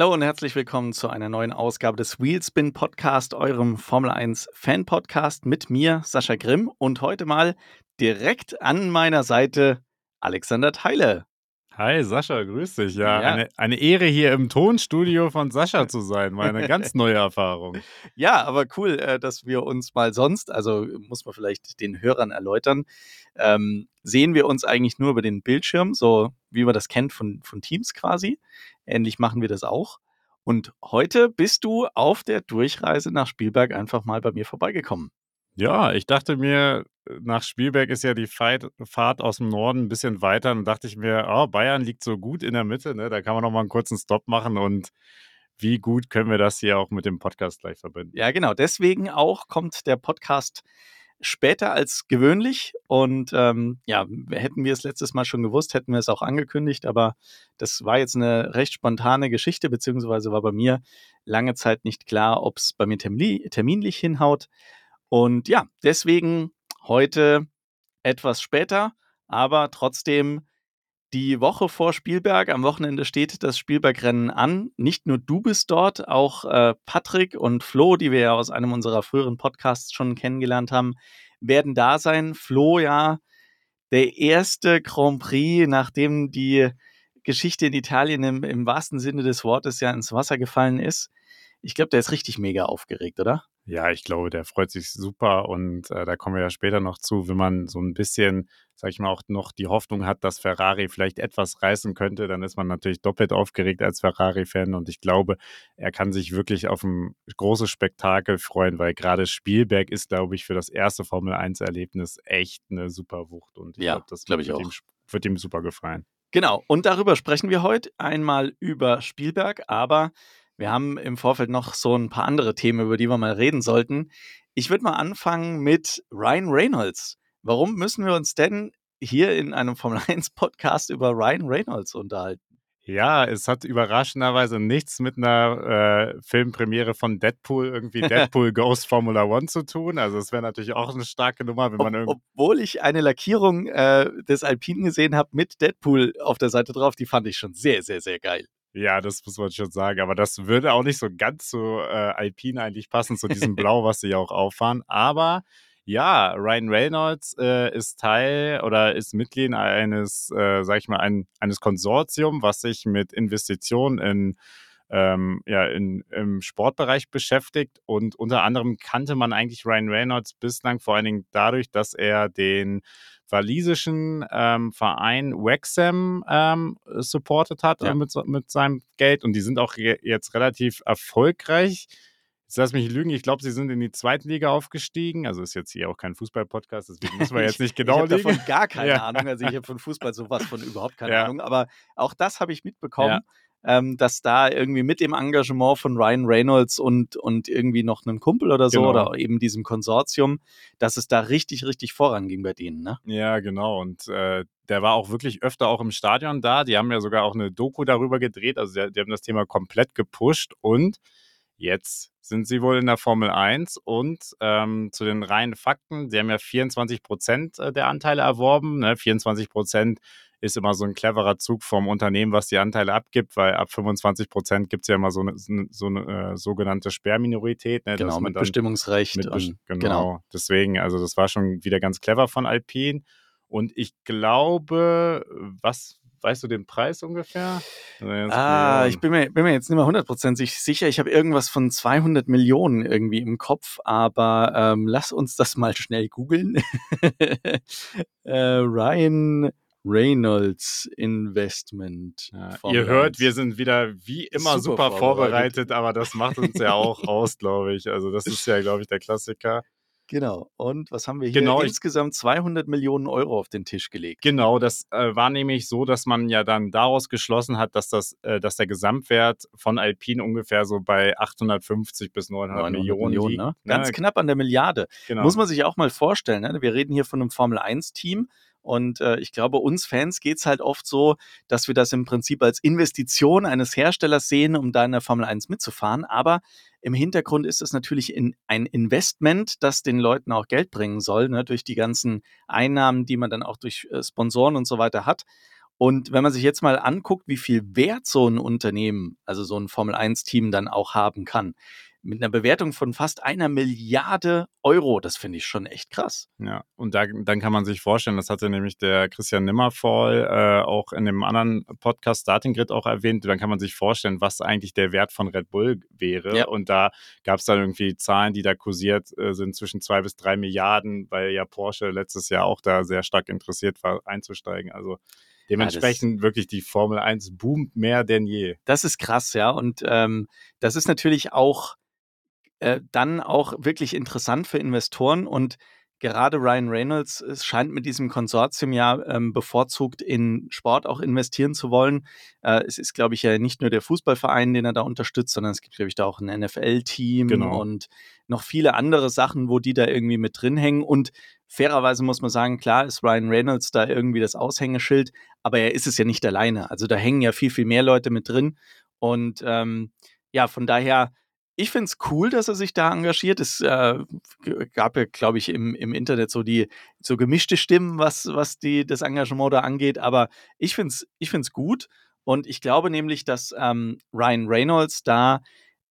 Hallo und herzlich willkommen zu einer neuen Ausgabe des Wheelspin Podcast, eurem Formel 1 Fan Podcast mit mir, Sascha Grimm und heute mal direkt an meiner Seite Alexander Theile. Hi Sascha, grüß dich. Ja, ja. Eine, eine Ehre hier im Tonstudio von Sascha zu sein, war eine ganz neue Erfahrung. Ja, aber cool, äh, dass wir uns mal sonst, also muss man vielleicht den Hörern erläutern, ähm, sehen wir uns eigentlich nur über den Bildschirm, so wie man das kennt von, von Teams quasi. Ähnlich machen wir das auch. Und heute bist du auf der Durchreise nach Spielberg einfach mal bei mir vorbeigekommen. Ja, ich dachte mir, nach Spielberg ist ja die Fahrt aus dem Norden ein bisschen weiter. Dann dachte ich mir, oh, Bayern liegt so gut in der Mitte, ne? da kann man noch mal einen kurzen Stopp machen und wie gut können wir das hier auch mit dem Podcast gleich verbinden? Ja, genau. Deswegen auch kommt der Podcast später als gewöhnlich. Und ähm, ja, hätten wir es letztes Mal schon gewusst, hätten wir es auch angekündigt. Aber das war jetzt eine recht spontane Geschichte, beziehungsweise war bei mir lange Zeit nicht klar, ob es bei mir terminlich hinhaut. Und ja, deswegen heute etwas später, aber trotzdem die Woche vor Spielberg. Am Wochenende steht das Spielbergrennen an. Nicht nur du bist dort, auch äh, Patrick und Flo, die wir ja aus einem unserer früheren Podcasts schon kennengelernt haben, werden da sein. Flo ja der erste Grand Prix, nachdem die Geschichte in Italien im, im wahrsten Sinne des Wortes ja ins Wasser gefallen ist. Ich glaube, der ist richtig mega aufgeregt, oder? Ja, ich glaube, der freut sich super und äh, da kommen wir ja später noch zu, wenn man so ein bisschen, sag ich mal, auch noch die Hoffnung hat, dass Ferrari vielleicht etwas reißen könnte, dann ist man natürlich doppelt aufgeregt als Ferrari-Fan und ich glaube, er kann sich wirklich auf ein großes Spektakel freuen, weil gerade Spielberg ist, glaube ich, für das erste Formel-1-Erlebnis echt eine super Wucht und ich ja, glaube, das glaub ich wird, ihm, wird ihm super gefallen. Genau, und darüber sprechen wir heute einmal über Spielberg, aber wir haben im Vorfeld noch so ein paar andere Themen, über die wir mal reden sollten. Ich würde mal anfangen mit Ryan Reynolds. Warum müssen wir uns denn hier in einem Formel 1 Podcast über Ryan Reynolds unterhalten? Ja, es hat überraschenderweise nichts mit einer äh, Filmpremiere von Deadpool, irgendwie Deadpool Ghost Formula One zu tun. Also es wäre natürlich auch eine starke Nummer, wenn man irgendwie. Obwohl ich eine Lackierung äh, des Alpinen gesehen habe mit Deadpool auf der Seite drauf, die fand ich schon sehr, sehr, sehr geil. Ja, das muss man schon sagen. Aber das würde auch nicht so ganz so äh, Alpine eigentlich passen, zu diesem Blau, was sie ja auch auffahren. Aber ja, Ryan Reynolds äh, ist Teil oder ist Mitglied eines, äh, sag ich mal, ein, eines Konsortium, was sich mit Investitionen in ähm, ja, in, im Sportbereich beschäftigt. Und unter anderem kannte man eigentlich Ryan Reynolds bislang vor allen Dingen dadurch, dass er den walisischen ähm, Verein Wexham ähm, supportet hat ja. mit, mit seinem Geld. Und die sind auch jetzt relativ erfolgreich. Jetzt lass mich lügen, ich glaube, sie sind in die zweite Liga aufgestiegen. Also ist jetzt hier auch kein Fußball-Podcast, deswegen müssen wir jetzt nicht genau ich, ich habe davon gar keine ja. Ahnung. Also ich habe von Fußball sowas von überhaupt keine ja. Ahnung. Aber auch das habe ich mitbekommen. Ähm, dass da irgendwie mit dem Engagement von Ryan Reynolds und, und irgendwie noch einem Kumpel oder so genau. oder eben diesem Konsortium, dass es da richtig, richtig voranging bei denen, ne? Ja, genau. Und äh, der war auch wirklich öfter auch im Stadion da. Die haben ja sogar auch eine Doku darüber gedreht. Also die, die haben das Thema komplett gepusht und Jetzt sind sie wohl in der Formel 1 und ähm, zu den reinen Fakten, sie haben ja 24 Prozent äh, der Anteile erworben. Ne? 24 Prozent ist immer so ein cleverer Zug vom Unternehmen, was die Anteile abgibt, weil ab 25 Prozent gibt es ja immer so eine, so eine äh, sogenannte Sperrminorität. Ne, genau, mit Bestimmungsrecht. Mit und, genau, genau, deswegen, also das war schon wieder ganz clever von Alpine. Und ich glaube, was, weißt du den Preis ungefähr? Ah, ich bin mir, bin mir jetzt nicht mehr hundertprozentig sicher. Ich habe irgendwas von 200 Millionen irgendwie im Kopf, aber ähm, lass uns das mal schnell googeln. äh, Ryan Reynolds Investment. Ja, ihr hört, wir sind wieder wie immer super, super vorbereitet, vorbereitet, aber das macht uns ja auch aus, glaube ich. Also das ist ja, glaube ich, der Klassiker. Genau. Und was haben wir hier? Genau, Insgesamt 200 Millionen Euro auf den Tisch gelegt. Genau, das äh, war nämlich so, dass man ja dann daraus geschlossen hat, dass, das, äh, dass der Gesamtwert von Alpine ungefähr so bei 850 bis 900, 900 Millionen, Millionen liegt. Ne? Ganz ne? knapp an der Milliarde. Genau. Muss man sich auch mal vorstellen. Ne? Wir reden hier von einem Formel-1-Team und äh, ich glaube, uns Fans geht es halt oft so, dass wir das im Prinzip als Investition eines Herstellers sehen, um da in der Formel 1 mitzufahren. Aber im Hintergrund ist es natürlich in ein Investment, das den Leuten auch Geld bringen soll, ne, durch die ganzen Einnahmen, die man dann auch durch äh, Sponsoren und so weiter hat. Und wenn man sich jetzt mal anguckt, wie viel Wert so ein Unternehmen, also so ein Formel-1-Team dann auch haben kann, mit einer Bewertung von fast einer Milliarde Euro. Das finde ich schon echt krass. Ja, und da, dann kann man sich vorstellen, das hatte nämlich der Christian Nimmervoll äh, auch in dem anderen Podcast Starting Grid auch erwähnt, dann kann man sich vorstellen, was eigentlich der Wert von Red Bull wäre. Ja. Und da gab es dann irgendwie Zahlen, die da kursiert äh, sind zwischen zwei bis drei Milliarden, weil ja Porsche letztes Jahr auch da sehr stark interessiert war, einzusteigen. Also Dementsprechend ja, wirklich die Formel 1 boomt mehr denn je. Das ist krass, ja. Und ähm, das ist natürlich auch äh, dann auch wirklich interessant für Investoren und gerade Ryan Reynolds es scheint mit diesem Konsortium ja ähm, bevorzugt in Sport auch investieren zu wollen. Äh, es ist, glaube ich, ja nicht nur der Fußballverein, den er da unterstützt, sondern es gibt, glaube ich, da auch ein NFL-Team genau. und noch viele andere Sachen, wo die da irgendwie mit drin hängen. Und fairerweise muss man sagen, klar ist Ryan Reynolds da irgendwie das Aushängeschild, aber er ist es ja nicht alleine. Also da hängen ja viel, viel mehr Leute mit drin. Und ähm, ja, von daher ich finde es cool, dass er sich da engagiert. Es äh, gab ja, glaube ich, im, im Internet so die so gemischte Stimmen, was, was die, das Engagement da angeht. Aber ich finde es ich find's gut. Und ich glaube nämlich, dass ähm, Ryan Reynolds da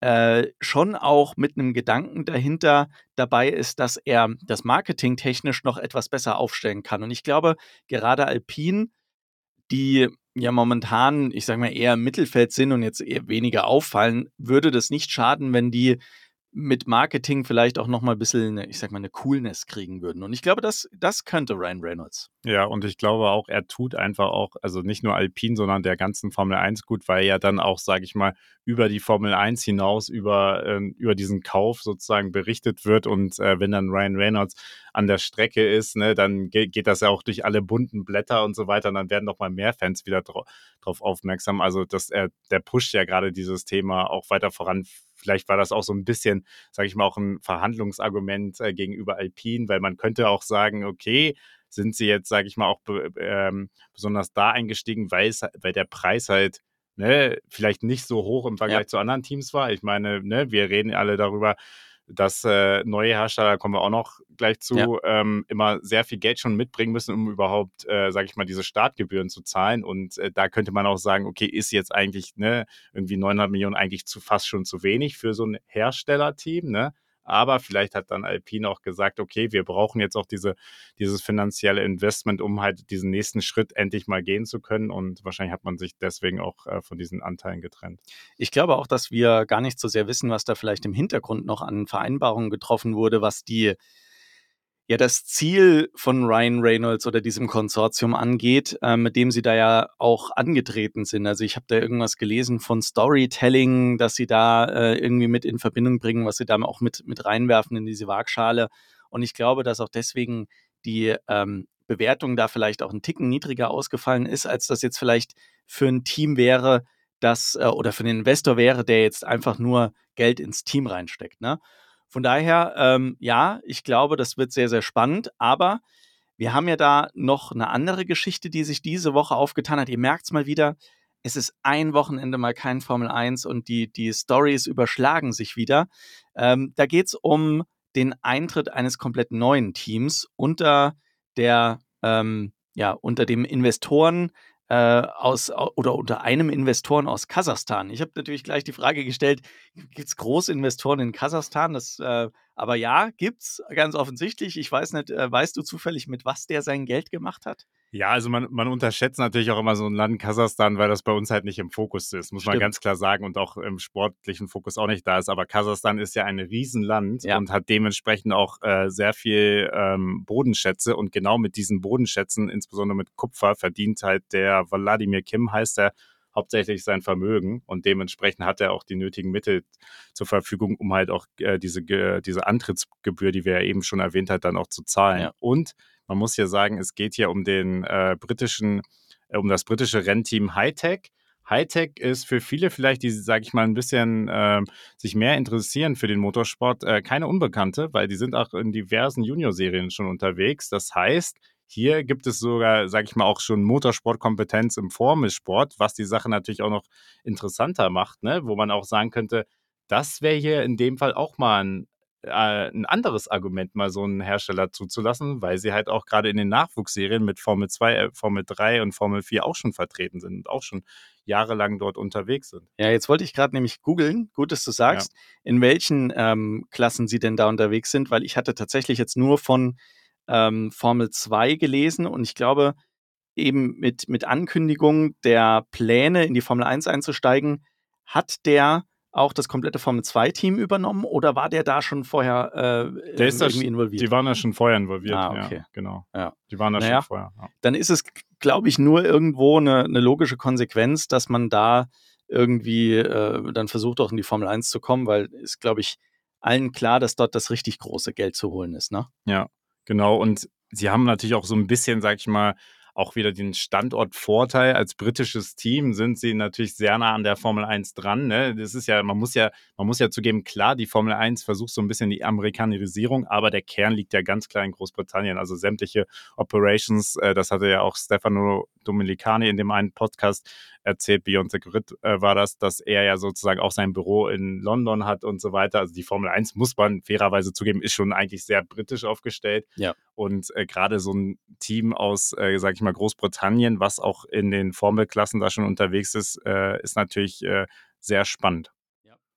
äh, schon auch mit einem Gedanken dahinter dabei ist, dass er das Marketing technisch noch etwas besser aufstellen kann. Und ich glaube, gerade Alpine, die ja momentan, ich sage mal, eher im Mittelfeld sind und jetzt eher weniger auffallen, würde das nicht schaden, wenn die mit Marketing vielleicht auch noch mal ein bisschen, ich sag mal, eine Coolness kriegen würden. Und ich glaube, das, das könnte Ryan Reynolds. Ja, und ich glaube auch, er tut einfach auch, also nicht nur Alpine, sondern der ganzen Formel 1 gut, weil er dann auch, sage ich mal, über die Formel 1 hinaus, über, äh, über diesen Kauf sozusagen berichtet wird. Und äh, wenn dann Ryan Reynolds an der Strecke ist, ne, dann geht, geht das ja auch durch alle bunten Blätter und so weiter. Und dann werden noch mal mehr Fans wieder drauf aufmerksam. Also dass er, der pusht ja gerade dieses Thema auch weiter voran vielleicht war das auch so ein bisschen, sage ich mal, auch ein Verhandlungsargument äh, gegenüber Alpine, weil man könnte auch sagen, okay, sind sie jetzt, sage ich mal, auch ähm, besonders da eingestiegen, weil, es, weil der Preis halt ne, vielleicht nicht so hoch im Vergleich ja. zu anderen Teams war. Ich meine, ne, wir reden alle darüber, dass äh, neue Hersteller, kommen wir auch noch gleich zu, ja. ähm, immer sehr viel Geld schon mitbringen müssen, um überhaupt, äh, sage ich mal, diese Startgebühren zu zahlen. Und äh, da könnte man auch sagen, okay, ist jetzt eigentlich ne, irgendwie 900 Millionen eigentlich zu fast schon zu wenig für so ein Herstellerteam. Ne? Aber vielleicht hat dann Alpine auch gesagt, okay, wir brauchen jetzt auch diese, dieses finanzielle Investment, um halt diesen nächsten Schritt endlich mal gehen zu können. Und wahrscheinlich hat man sich deswegen auch äh, von diesen Anteilen getrennt. Ich glaube auch, dass wir gar nicht so sehr wissen, was da vielleicht im Hintergrund noch an Vereinbarungen getroffen wurde, was die ja das Ziel von Ryan Reynolds oder diesem Konsortium angeht, äh, mit dem sie da ja auch angetreten sind. Also ich habe da irgendwas gelesen von Storytelling, dass sie da äh, irgendwie mit in Verbindung bringen, was sie da auch mit, mit reinwerfen in diese Waagschale. Und ich glaube, dass auch deswegen die ähm, Bewertung da vielleicht auch ein Ticken niedriger ausgefallen ist, als das jetzt vielleicht für ein Team wäre, das äh, oder für einen Investor wäre, der jetzt einfach nur Geld ins Team reinsteckt. Ne? Von daher, ähm, ja, ich glaube, das wird sehr, sehr spannend. Aber wir haben ja da noch eine andere Geschichte, die sich diese Woche aufgetan hat. Ihr merkt es mal wieder, es ist ein Wochenende mal kein Formel 1 und die, die Stories überschlagen sich wieder. Ähm, da geht es um den Eintritt eines komplett neuen Teams unter der, ähm, ja, unter dem Investoren aus oder unter einem Investoren aus Kasachstan. Ich habe natürlich gleich die Frage gestellt: Gibt es Großinvestoren in Kasachstan? Das, äh, aber ja, gibt's ganz offensichtlich. Ich weiß nicht, äh, weißt du zufällig, mit was der sein Geld gemacht hat? Ja, also man, man unterschätzt natürlich auch immer so ein Land Kasachstan, weil das bei uns halt nicht im Fokus ist, muss Stimmt. man ganz klar sagen und auch im sportlichen Fokus auch nicht da ist. Aber Kasachstan ist ja ein Riesenland ja. und hat dementsprechend auch äh, sehr viel ähm, Bodenschätze und genau mit diesen Bodenschätzen, insbesondere mit Kupfer, verdient halt der Wladimir Kim, heißt er, hauptsächlich sein Vermögen und dementsprechend hat er auch die nötigen Mittel zur Verfügung, um halt auch äh, diese, diese Antrittsgebühr, die wir ja eben schon erwähnt hat, dann auch zu zahlen. Ja. Und man muss ja sagen, es geht hier um den äh, britischen, äh, um das britische Rennteam Hightech. Hightech ist für viele vielleicht, die, sage ich mal, ein bisschen äh, sich mehr interessieren für den Motorsport, äh, keine Unbekannte, weil die sind auch in diversen Junior-Serien schon unterwegs. Das heißt, hier gibt es sogar, sage ich mal, auch schon Motorsportkompetenz im Formelsport, was die Sache natürlich auch noch interessanter macht, ne? wo man auch sagen könnte, das wäre hier in dem Fall auch mal ein äh, ein anderes Argument, mal so einen Hersteller zuzulassen, weil sie halt auch gerade in den Nachwuchsserien mit Formel 2, äh, Formel 3 und Formel 4 auch schon vertreten sind und auch schon jahrelang dort unterwegs sind. Ja, jetzt wollte ich gerade nämlich googeln, gut, dass du sagst, ja. in welchen ähm, Klassen sie denn da unterwegs sind, weil ich hatte tatsächlich jetzt nur von ähm, Formel 2 gelesen und ich glaube, eben mit, mit Ankündigung der Pläne in die Formel 1 einzusteigen, hat der auch das komplette Formel-2-Team übernommen oder war der da schon vorher äh, der ist irgendwie involviert? Die waren ja schon vorher involviert. Ah, okay. Ja, genau. Ja. Die waren da naja, schon vorher. Ja. Dann ist es, glaube ich, nur irgendwo eine, eine, logische Konsequenz, dass man da irgendwie äh, dann versucht, auch in die Formel 1 zu kommen, weil ist, glaube ich, allen klar, dass dort das richtig große Geld zu holen ist. Ne? Ja, genau. Und sie haben natürlich auch so ein bisschen, sag ich mal, auch wieder den Standortvorteil. Als britisches Team sind sie natürlich sehr nah an der Formel 1 dran. Ne? Das ist ja, man muss ja, man muss ja zugeben, klar, die Formel 1 versucht so ein bisschen die Amerikanisierung, aber der Kern liegt ja ganz klar in Großbritannien. Also sämtliche Operations, äh, das hatte ja auch Stefano Dominicani in dem einen Podcast erzählt, Beyond the Grid äh, war das, dass er ja sozusagen auch sein Büro in London hat und so weiter. Also die Formel 1, muss man fairerweise zugeben, ist schon eigentlich sehr britisch aufgestellt. Ja. Und äh, gerade so ein Team aus, äh, sag ich mal, Großbritannien, was auch in den Formelklassen da schon unterwegs ist, äh, ist natürlich äh, sehr spannend.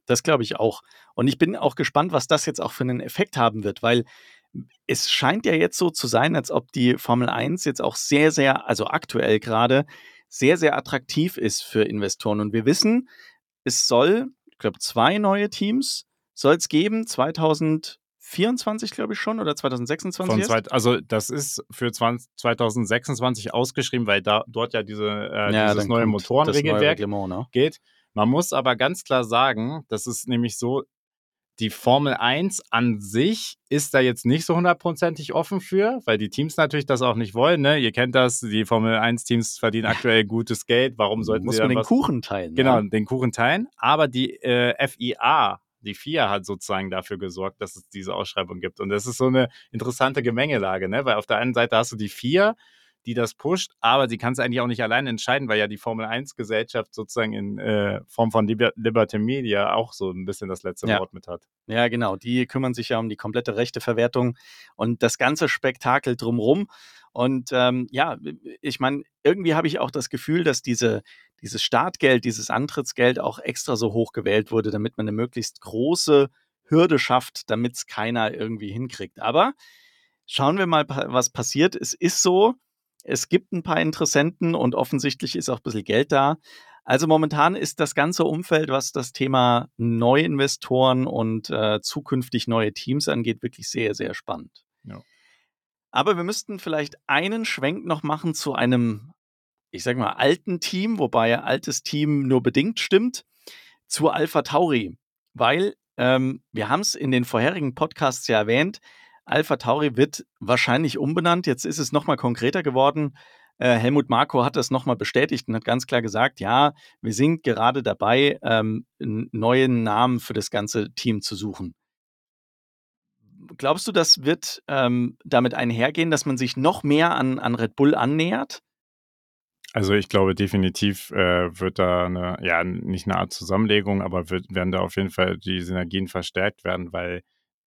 Das glaube ich auch. Und ich bin auch gespannt, was das jetzt auch für einen Effekt haben wird, weil es scheint ja jetzt so zu sein, als ob die Formel 1 jetzt auch sehr, sehr, also aktuell gerade, sehr, sehr attraktiv ist für Investoren. Und wir wissen, es soll, ich glaube, zwei neue Teams soll es geben, 2024, glaube ich schon, oder 2026? Von also das ist für 20, 2026 ausgeschrieben, weil da dort ja diese, äh, ja, dieses neue Motorenregelwerk ne? geht. Man muss aber ganz klar sagen, das ist nämlich so, die Formel 1 an sich ist da jetzt nicht so hundertprozentig offen für, weil die Teams natürlich das auch nicht wollen. Ne? Ihr kennt das, die Formel 1-Teams verdienen aktuell gutes Geld. Warum sollten Muss sie man den was? Kuchen teilen? Genau, ja? den Kuchen teilen. Aber die äh, FIA, die FIA hat sozusagen dafür gesorgt, dass es diese Ausschreibung gibt. Und das ist so eine interessante Gemengelage, ne? weil auf der einen Seite hast du die FIA, die das pusht, aber sie kann es eigentlich auch nicht allein entscheiden, weil ja die Formel 1-Gesellschaft sozusagen in äh, Form von Liber Liberty Media auch so ein bisschen das letzte ja. Wort mit hat. Ja, genau. Die kümmern sich ja um die komplette Rechteverwertung und das ganze Spektakel drumrum. Und ähm, ja, ich meine, irgendwie habe ich auch das Gefühl, dass diese, dieses Startgeld, dieses Antrittsgeld auch extra so hoch gewählt wurde, damit man eine möglichst große Hürde schafft, damit es keiner irgendwie hinkriegt. Aber schauen wir mal, was passiert. Es ist so, es gibt ein paar Interessenten und offensichtlich ist auch ein bisschen Geld da. Also momentan ist das ganze Umfeld, was das Thema Neuinvestoren und äh, zukünftig neue Teams angeht, wirklich sehr, sehr spannend. Ja. Aber wir müssten vielleicht einen Schwenk noch machen zu einem, ich sag mal, alten Team, wobei altes Team nur bedingt stimmt, zu Alpha Tauri. Weil ähm, wir haben es in den vorherigen Podcasts ja erwähnt, Alpha Tauri wird wahrscheinlich umbenannt. Jetzt ist es nochmal konkreter geworden. Äh, Helmut Marko hat das nochmal bestätigt und hat ganz klar gesagt, ja, wir sind gerade dabei, ähm, einen neuen Namen für das ganze Team zu suchen. Glaubst du, das wird ähm, damit einhergehen, dass man sich noch mehr an, an Red Bull annähert? Also ich glaube definitiv äh, wird da eine, ja, nicht eine Art Zusammenlegung, aber wird, werden da auf jeden Fall die Synergien verstärkt werden, weil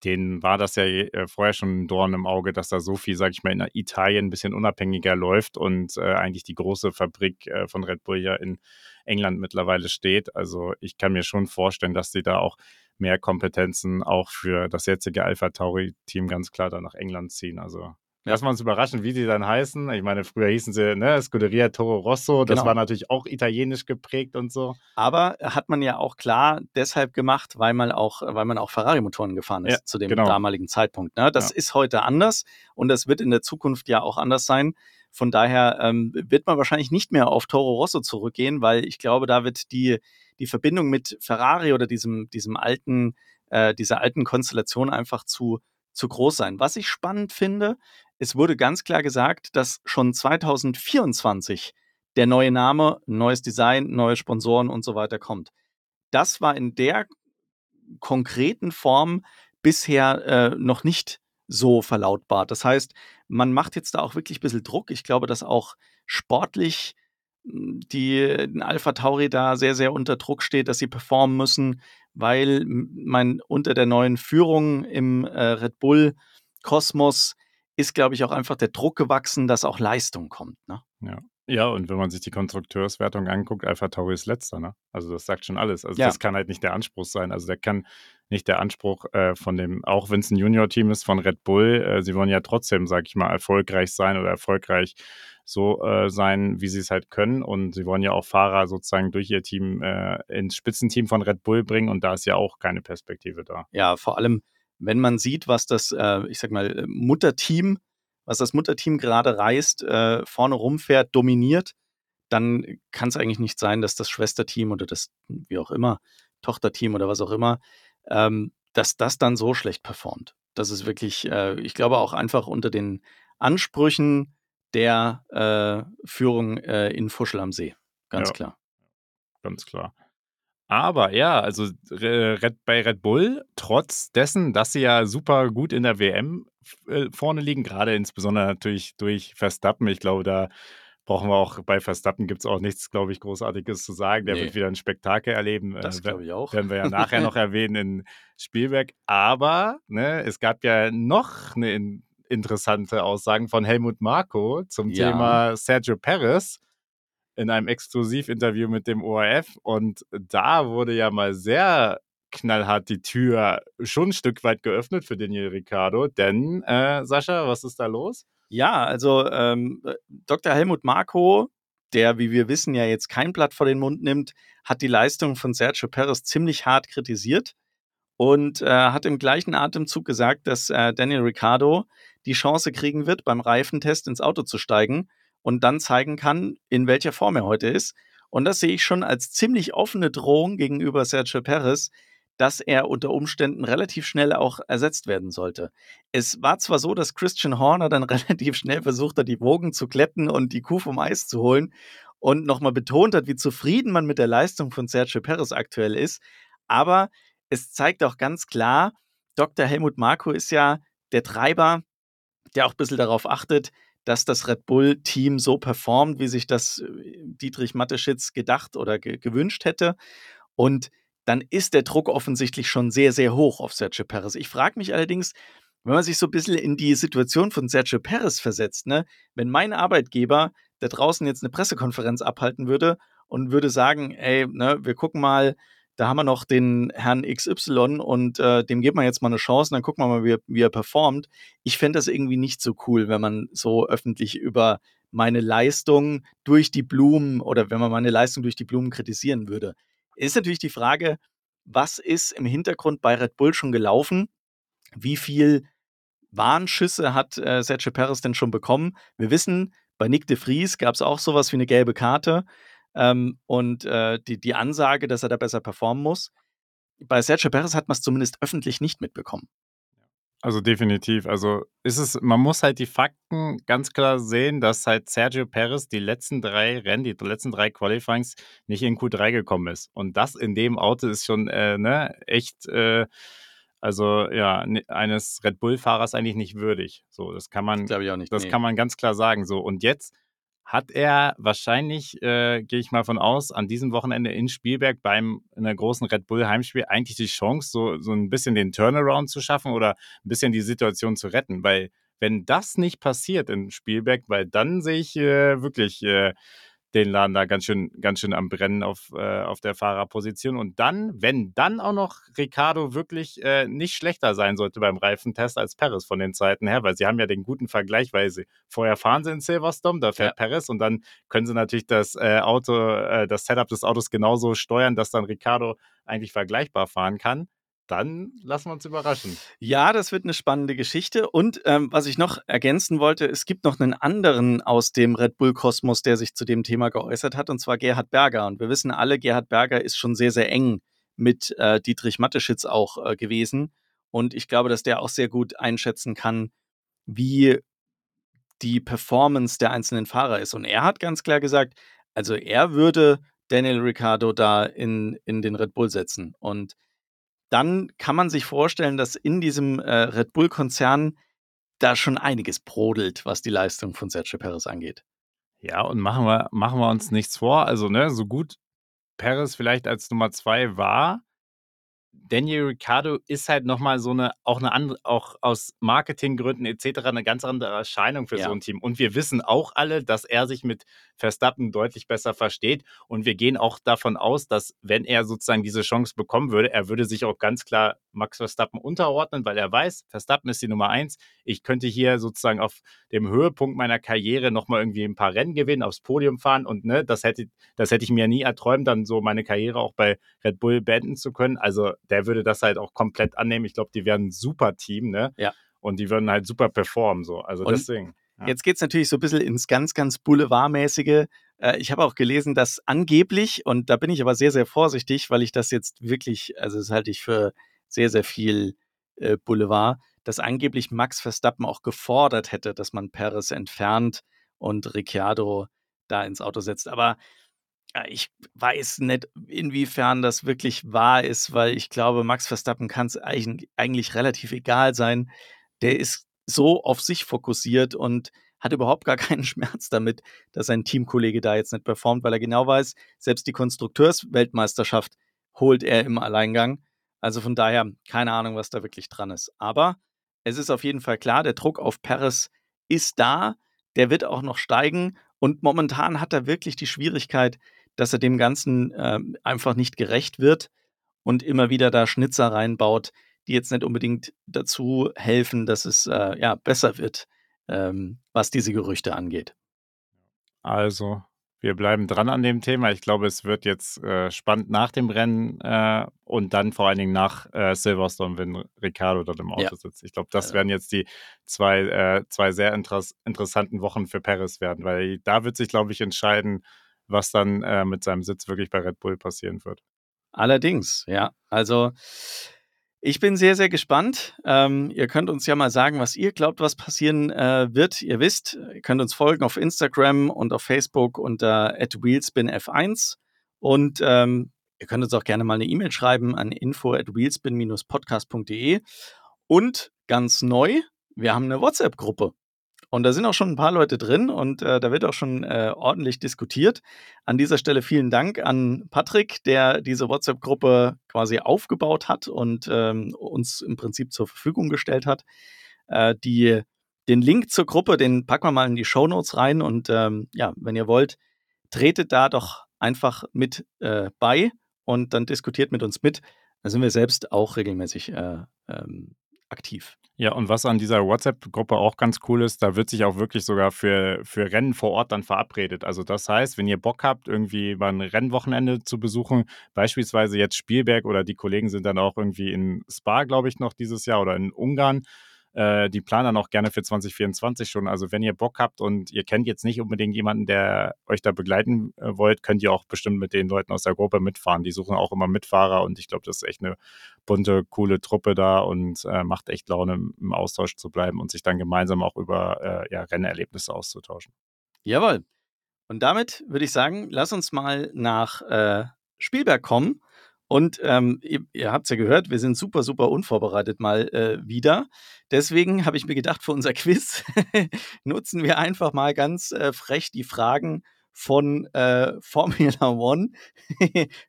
denen war das ja äh, vorher schon ein Dorn im Auge, dass da so viel, sag ich mal, in Italien ein bisschen unabhängiger läuft und äh, eigentlich die große Fabrik äh, von Red Bull ja in England mittlerweile steht. Also ich kann mir schon vorstellen, dass sie da auch mehr Kompetenzen auch für das jetzige Alpha Tauri-Team ganz klar da nach England ziehen. Also Lass mal uns überraschen, wie die dann heißen. Ich meine, früher hießen sie ne, Scuderia Toro Rosso. Das genau. war natürlich auch italienisch geprägt und so. Aber hat man ja auch klar deshalb gemacht, weil man auch, weil man auch Ferrari-Motoren gefahren ist ja, zu dem genau. damaligen Zeitpunkt. Ne? Das ja. ist heute anders und das wird in der Zukunft ja auch anders sein. Von daher ähm, wird man wahrscheinlich nicht mehr auf Toro Rosso zurückgehen, weil ich glaube, da wird die, die Verbindung mit Ferrari oder diesem, diesem alten, äh, dieser alten Konstellation einfach zu, zu groß sein. Was ich spannend finde, es wurde ganz klar gesagt, dass schon 2024 der neue Name, neues Design, neue Sponsoren und so weiter kommt. Das war in der konkreten Form bisher äh, noch nicht so verlautbart. Das heißt, man macht jetzt da auch wirklich ein bisschen Druck. Ich glaube, dass auch sportlich hm, die Alpha Tauri da sehr, sehr unter Druck steht, dass sie performen müssen, weil mein unter der neuen Führung im äh, Red Bull Kosmos ist, glaube ich, auch einfach der Druck gewachsen, dass auch Leistung kommt. Ne? Ja. Ja, und wenn man sich die Konstrukteurswertung anguckt, Alpha Tauri ist letzter, ne? Also das sagt schon alles. Also Ja. das kann halt nicht der Anspruch sein. Also der kann nicht der Anspruch äh, von dem, auch wenn es ein Junior-Team ist, von Red Bull, äh, sie wollen ja trotzdem, sag ich mal, erfolgreich sein oder erfolgreich so äh, sein, wie sie es halt können. Und sie wollen ja auch Fahrer sozusagen durch ihr Team äh, ins Spitzenteam von Red Bull bringen und da ist ja auch keine Perspektive da. Ja, vor allem, wenn man sieht, was das, äh, ich sag mal, Mutterteam, was das Mutterteam gerade reißt, äh, vorne rumfährt, dominiert, dann kann es eigentlich nicht sein, dass das Schwesterteam oder das, wie auch immer, Tochterteam oder was auch immer, ähm, dass das dann so schlecht performt. Das ist wirklich, äh, ich glaube auch einfach unter den Ansprüchen der äh, Führung äh, in Fuschel am See. Ganz Ja. klar. ganz klar. Aber ja, also Re- Red, bei Red Bull, trotz dessen, dass sie ja super gut in der WM äh, vorne liegen, gerade insbesondere natürlich durch Verstappen. Ich glaube, da brauchen wir auch bei Verstappen gibt es auch nichts, glaube ich, Großartiges zu sagen. Der Nee. wird wieder ein Spektakel erleben. Das äh, glaube ich auch. werden wir ja nachher noch erwähnen in Spielberg. Aber ne, es gab ja noch eine in, interessante Aussagen von Helmut Marko zum Ja. Thema Sergio Perez in einem Exklusivinterview mit dem ORF. Und da wurde ja mal sehr knallhart die Tür schon ein Stück weit geöffnet für Daniel Ricciardo. Denn, äh, Sascha, was ist da los? Ja, also ähm, äh, Dr. Helmut Marko, der, wie wir wissen, ja jetzt kein Blatt vor den Mund nimmt, hat die Leistung von Sergio Perez ziemlich hart kritisiert und äh, hat im gleichen Atemzug gesagt, dass äh, Daniel Ricciardo die Chance kriegen wird, beim Reifentest ins Auto zu steigen und dann zeigen kann, in welcher Form er heute ist. Und das sehe ich schon als ziemlich offene Drohung gegenüber Sergio Perez, dass er unter Umständen relativ schnell auch ersetzt werden sollte. Es war zwar so, dass Christian Horner dann relativ schnell versucht hat, die Wogen zu glätten und die Kuh vom Eis zu holen und nochmal betont hat, wie zufrieden man mit der Leistung von Sergio Perez aktuell ist. Aber es zeigt auch ganz klar, Dr. Helmut Marko ist ja der Treiber, der auch ein bisschen darauf achtet, dass das Red Bull-Team so performt, wie sich das äh, Dietrich Mateschitz gedacht oder ge gewünscht hätte. Und dann ist der Druck offensichtlich schon sehr, sehr hoch auf Sergio Perez. Ich frage mich allerdings, wenn man sich so ein bisschen in die Situation von Sergio Perez versetzt, ne? wenn mein Arbeitgeber da draußen jetzt eine Pressekonferenz abhalten würde und würde sagen, ey, ne, wir gucken mal, da haben wir noch den Herrn XY und äh, dem geben wir jetzt mal eine Chance und dann gucken wir mal, wie er, wie er performt. Ich fände das irgendwie nicht so cool, wenn man so öffentlich über meine Leistung durch die Blumen oder wenn man meine Leistung durch die Blumen kritisieren würde. Ist natürlich die Frage, was ist im Hintergrund bei Red Bull schon gelaufen? Wie viel Warnschüsse hat äh, Sergio Perez denn schon bekommen? Wir wissen, bei Nick de Vries gab es auch sowas wie eine gelbe Karte ähm, und äh, die, die Ansage, dass er da besser performen muss. Bei Sergio Perez hat man es zumindest öffentlich nicht mitbekommen. Also definitiv. Also ist es, man muss halt die Fakten ganz klar sehen, dass halt Sergio Perez die letzten drei Rennen, die letzten drei Qualifyings nicht in Q3 gekommen ist. Und das in dem Auto ist schon äh, ne, echt, äh, also ja, ne- eines Red Bull-Fahrers eigentlich nicht würdig. So, das kann man, ich auch nicht. das nee. kann man ganz klar sagen. So, und jetzt hat er wahrscheinlich, äh, gehe ich mal von aus, an diesem Wochenende in Spielberg beim in der großen Red Bull Heimspiel eigentlich die Chance, so, so ein bisschen den Turnaround zu schaffen oder ein bisschen die Situation zu retten. Weil wenn das nicht passiert in Spielberg, weil dann sehe ich äh, wirklich äh, den Laden da ganz schön, ganz schön am Brennen auf, äh, auf der Fahrerposition. Und dann, wenn dann auch noch Ricardo wirklich äh, nicht schlechter sein sollte beim Reifentest als Perez von den Zeiten her, weil sie haben ja den guten Vergleich, weil sie vorher fahren sie in Silverstone, da fährt Perez und dann können sie natürlich das äh, Auto, äh, das Setup des Autos genauso steuern, dass dann Ricardo eigentlich vergleichbar fahren kann. Dann lassen wir uns überraschen. Ja, das wird eine spannende Geschichte. Und ähm, was ich noch ergänzen wollte, es gibt noch einen anderen aus dem Red Bull-Kosmos, der sich zu dem Thema geäußert hat, und zwar Gerhard Berger. Und wir wissen alle, Gerhard Berger ist schon sehr, sehr eng mit äh, Dietrich Mateschitz auch äh, gewesen. Und ich glaube, dass der auch sehr gut einschätzen kann, wie die Performance der einzelnen Fahrer ist. Und er hat ganz klar gesagt, also er würde Daniel Ricciardo da in, in den Red Bull setzen. Und dann kann man sich vorstellen, dass in diesem äh, Red Bull-Konzern da schon einiges brodelt, was die Leistung von Sergio Perez angeht. Ja, und machen wir, machen wir uns nichts vor. Also, ne, so gut Perez vielleicht als Nummer zwei war, Daniel Ricciardo ist halt nochmal so eine, auch eine andere, auch aus Marketinggründen etc. eine ganz andere Erscheinung für ja. so ein Team. Und wir wissen auch alle, dass er sich mit Verstappen deutlich besser versteht. Und wir gehen auch davon aus, dass wenn er sozusagen diese Chance bekommen würde, er würde sich auch ganz klar Max Verstappen unterordnen, weil er weiß, Verstappen ist die Nummer eins. Ich könnte hier sozusagen auf dem Höhepunkt meiner Karriere nochmal irgendwie ein paar Rennen gewinnen, aufs Podium fahren und ne, das hätte, das hätte ich mir nie erträumt, dann so meine Karriere auch bei Red Bull beenden zu können. Also der würde das halt auch komplett annehmen. Ich glaube, die wären ein super Team, ne? Ja. Und die würden halt super performen, so. Also und deswegen. Ja. Jetzt geht es natürlich so ein bisschen ins ganz, ganz Boulevardmäßige. Äh, ich habe auch gelesen, dass angeblich, und da bin ich aber sehr, sehr vorsichtig, weil ich das jetzt wirklich, also das halte ich für sehr, sehr viel äh, Boulevard, dass angeblich Max Verstappen auch gefordert hätte, dass man Perez entfernt und Ricciardo da ins Auto setzt. Aber äh, ich weiß nicht, inwiefern das wirklich wahr ist, weil ich glaube, Max Verstappen kann es eigentlich, eigentlich relativ egal sein. Der ist so auf sich fokussiert und hat überhaupt gar keinen Schmerz damit, dass sein Teamkollege da jetzt nicht performt, weil er genau weiß, selbst die Konstrukteursweltmeisterschaft holt er im Alleingang. Also von daher keine Ahnung, was da wirklich dran ist. Aber es ist auf jeden Fall klar, der Druck auf Paris ist da, der wird auch noch steigen und momentan hat er wirklich die Schwierigkeit, dass er dem Ganzen äh, einfach nicht gerecht wird und immer wieder da Schnitzer reinbaut, die jetzt nicht unbedingt dazu helfen, dass es äh, ja besser wird, ähm, was diese Gerüchte angeht. Also, wir bleiben dran an dem Thema. Ich glaube, es wird jetzt äh, spannend nach dem Rennen äh, und dann vor allen Dingen nach äh, Silverstone, wenn Ricardo dort im Auto ja. sitzt. Ich glaube, das werden jetzt die zwei, äh, zwei sehr interess interessanten Wochen für Paris werden, weil da wird sich, glaube ich, entscheiden, was dann äh, mit seinem Sitz wirklich bei Red Bull passieren wird. Allerdings, ja. Also ich bin sehr, sehr gespannt. Ähm, ihr könnt uns ja mal sagen, was ihr glaubt, was passieren äh, wird. Ihr wisst, ihr könnt uns folgen auf Instagram und auf Facebook unter @wheelspinf1 und ähm, ihr könnt uns auch gerne mal eine E-Mail schreiben an info at wheelspin-podcast.de und ganz neu, wir haben eine WhatsApp-Gruppe. Und da sind auch schon ein paar Leute drin und äh, da wird auch schon äh, ordentlich diskutiert. An dieser Stelle vielen Dank an Patrick, der diese WhatsApp-Gruppe quasi aufgebaut hat und ähm, uns im Prinzip zur Verfügung gestellt hat. Äh, die, den Link zur Gruppe, den packen wir mal in die Show Notes rein und ähm, ja, wenn ihr wollt, tretet da doch einfach mit äh, bei und dann diskutiert mit uns mit. Da sind wir selbst auch regelmäßig äh, ähm, aktiv. Ja, und was an dieser WhatsApp-Gruppe auch ganz cool ist, da wird sich auch wirklich sogar für, für Rennen vor Ort dann verabredet. Also das heißt, wenn ihr Bock habt, irgendwie mal ein Rennwochenende zu besuchen, beispielsweise jetzt Spielberg oder die Kollegen sind dann auch irgendwie in Spa, glaube ich, noch dieses Jahr oder in Ungarn, äh, die planen dann auch gerne für 2024 schon. Also wenn ihr Bock habt und ihr kennt jetzt nicht unbedingt jemanden, der euch da begleiten äh, wollt, könnt ihr auch bestimmt mit den Leuten aus der Gruppe mitfahren. Die suchen auch immer Mitfahrer und ich glaube, das ist echt eine bunte, coole Truppe da und äh, macht echt Laune, im Austausch zu bleiben und sich dann gemeinsam auch über äh, ja, Rennerlebnisse auszutauschen. Jawohl. Und damit würde ich sagen, lass uns mal nach äh, Spielberg kommen und ähm, ihr, ihr habt es ja gehört, wir sind super, super unvorbereitet mal äh, wieder. Deswegen habe ich mir gedacht, für unser Quiz nutzen wir einfach mal ganz äh, frech die Fragen von äh, Formula One,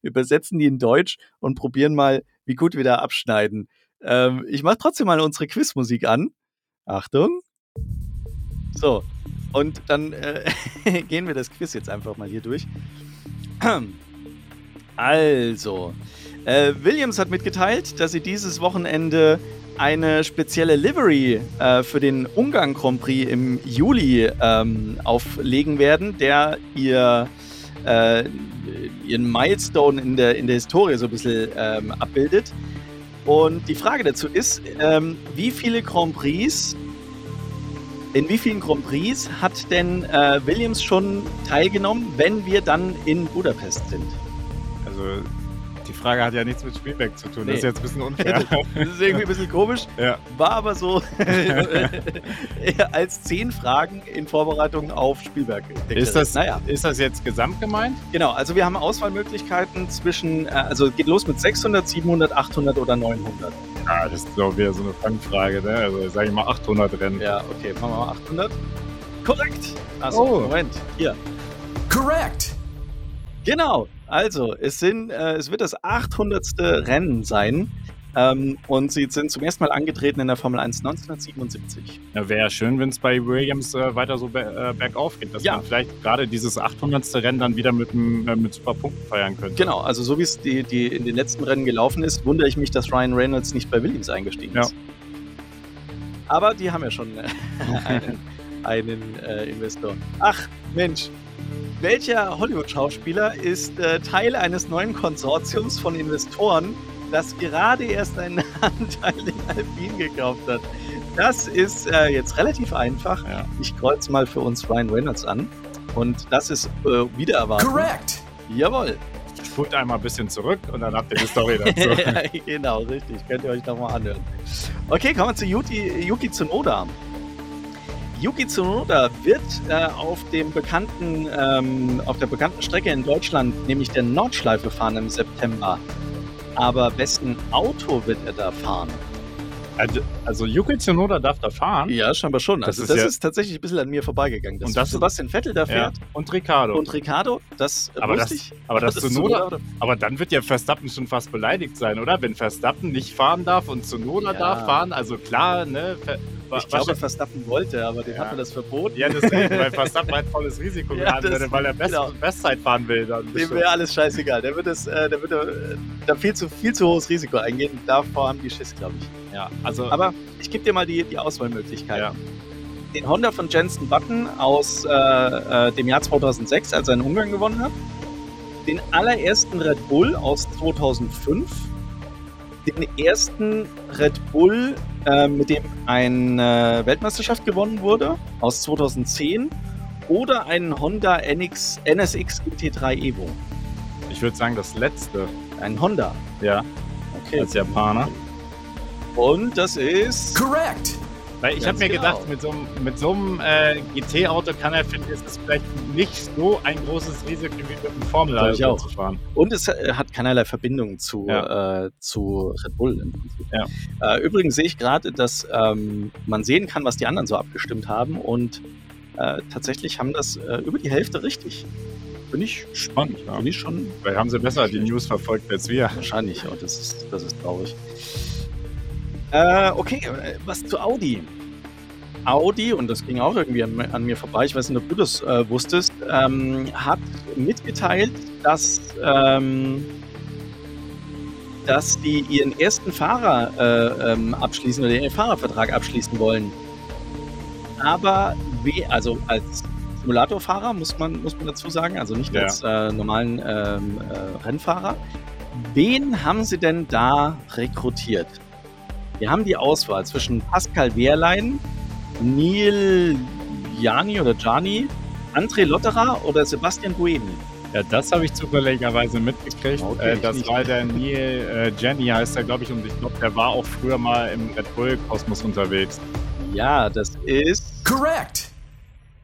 übersetzen die in Deutsch und probieren mal, wie gut wir da abschneiden. Ähm, ich mache trotzdem mal unsere Quizmusik an. Achtung. So, und dann äh, gehen wir das Quiz jetzt einfach mal hier durch. Also, äh, Williams hat mitgeteilt, dass sie dieses Wochenende eine spezielle Livery äh, für den Ungarn Grand Prix im Juli ähm, auflegen werden, der ihr äh, ihren Milestone in der, in der Historie so ein bisschen ähm, abbildet. Und die Frage dazu ist, ähm, wie viele Grand Prix, in wie vielen Grand Prix hat denn äh, Williams schon teilgenommen, wenn wir dann in Budapest sind? Also die Frage hat ja nichts mit Spielberg zu tun. Nee. Das ist jetzt ein bisschen unfair. das ist irgendwie ein bisschen komisch. Ja. War aber so als zehn Fragen in Vorbereitung auf Spielberg. Ist das, naja. ist das jetzt gesamt gemeint? Genau, also wir haben Auswahlmöglichkeiten zwischen, äh, also geht los mit 600, 700, 800 oder 900. Ja, das ist doch wieder so eine Fangfrage, ne? Also sage ich mal 800 Rennen. Ja, okay, machen wir mal 800. Korrekt. Also, oh. Moment, hier. Correct. Genau, also es, sind, äh, es wird das 800. Rennen sein. Ähm, und sie sind zum ersten Mal angetreten in der Formel 1 1977. Ja, Wäre ja schön, wenn es bei Williams äh, weiter so be äh, bergauf geht, dass ja. man vielleicht gerade dieses 800. Rennen dann wieder mit, äh, mit super Punkten feiern könnte. Genau, also so wie es die, die in den letzten Rennen gelaufen ist, wundere ich mich, dass Ryan Reynolds nicht bei Williams eingestiegen ja. ist. Aber die haben ja schon äh, einen, einen äh, Investor. Ach, Mensch, welcher Hollywood-Schauspieler ist äh, Teil eines neuen Konsortiums von Investoren, das gerade erst einen Anteil in Alpine gekauft hat? Das ist äh, jetzt relativ einfach. Ja. Ich kreuze mal für uns Ryan Reynolds an. Und das ist äh, wieder erwartet. Correct! Jawohl. Spult einmal ein bisschen zurück und dann habt ihr die Story dazu. ja, genau, richtig. Könnt ihr euch nochmal anhören. Okay, kommen wir zu Yuki, Yuki Tsunoda. Yuki Tsunoda wird äh, auf dem bekannten, ähm, auf der bekannten Strecke in Deutschland, nämlich der Nordschleife, fahren im September. Aber wessen Auto wird er da fahren? Also, also Yuki Tsunoda darf da fahren? Ja, scheinbar schon. Also das, ist, das ja ist, tatsächlich ein bisschen an mir vorbeigegangen. und das Sebastian Vettel da fährt. Ja. Und Ricardo. Und Ricardo, das aber das, ich. Aber, das, das Tsunoda, Tsunoda, aber dann wird ja Verstappen schon fast beleidigt sein, oder? Wenn Verstappen nicht fahren darf und Tsunoda ja. darf fahren, also klar, ne? ich glaube, Verstappen wollte, aber dem ja. hat man das verboten. Ja, deswegen, weil Verstappen ein volles Risiko ja, würde, weil er Best genau. Bestzeit fahren will. Dann dem wäre alles scheißegal. Der wird, das, äh, der wird äh, da viel zu, viel zu hohes Risiko eingehen. Davor haben die Schiss, glaube ich. Ja, also, aber ich gebe dir mal die, die Auswahlmöglichkeit. Ja. Den Honda von Jensen Button aus äh, äh, dem Jahr 2006, als er in Ungarn gewonnen hat. Den allerersten Red Bull aus 2005 den ersten Red Bull, äh, mit dem eine Weltmeisterschaft gewonnen wurde, aus 2010, oder einen Honda NX, NSX GT3 Evo? Ich würde sagen, das letzte. Ein Honda? Ja. Okay. Als Japaner. Und das ist. Correct! Weil ich habe mir genau. gedacht, mit so einem, mit so einem äh, GT-Auto kann er, finde ich, ist es vielleicht nicht so ein großes Risiko wie mit einem Formel 1 zu fahren. Und es äh, hat keinerlei Verbindung zu, ja. äh, zu Red Bull im Prinzip. Ja. Äh, übrigens sehe ich gerade, dass ähm, man sehen kann, was die anderen so abgestimmt haben und äh, tatsächlich haben das äh, über die Hälfte richtig. Bin ich spannend. Ja. Bin ich schon. Weil haben sie besser die News verfolgt als wir. Wahrscheinlich, und das ist, das ist traurig. Äh, okay, äh, was zu Audi. Audi, und das ging auch irgendwie an, an mir vorbei, ich weiß nicht, ob du das äh, wusstest, ähm, hat mitgeteilt, dass, ähm, dass die ihren ersten Fahrer äh, ähm, abschließen oder ihren Fahrervertrag abschließen wollen. Aber we also als Simulatorfahrer muss man, muss man dazu sagen, also nicht ja. als äh, normalen ähm, äh, Rennfahrer. Wen haben sie denn da rekrutiert? Wir haben die Auswahl zwischen Pascal Wehrlein, Neil Jani oder Jani, André Lotterer oder Sebastian Buemi. Ja, das habe ich zufälligerweise mitgekriegt. Okay, äh, das war der Neil äh, Jenny, heißt er, glaube ich, und ich glaube, der war auch früher mal im Red Bull-Kosmos unterwegs. Ja, das ist. Correct!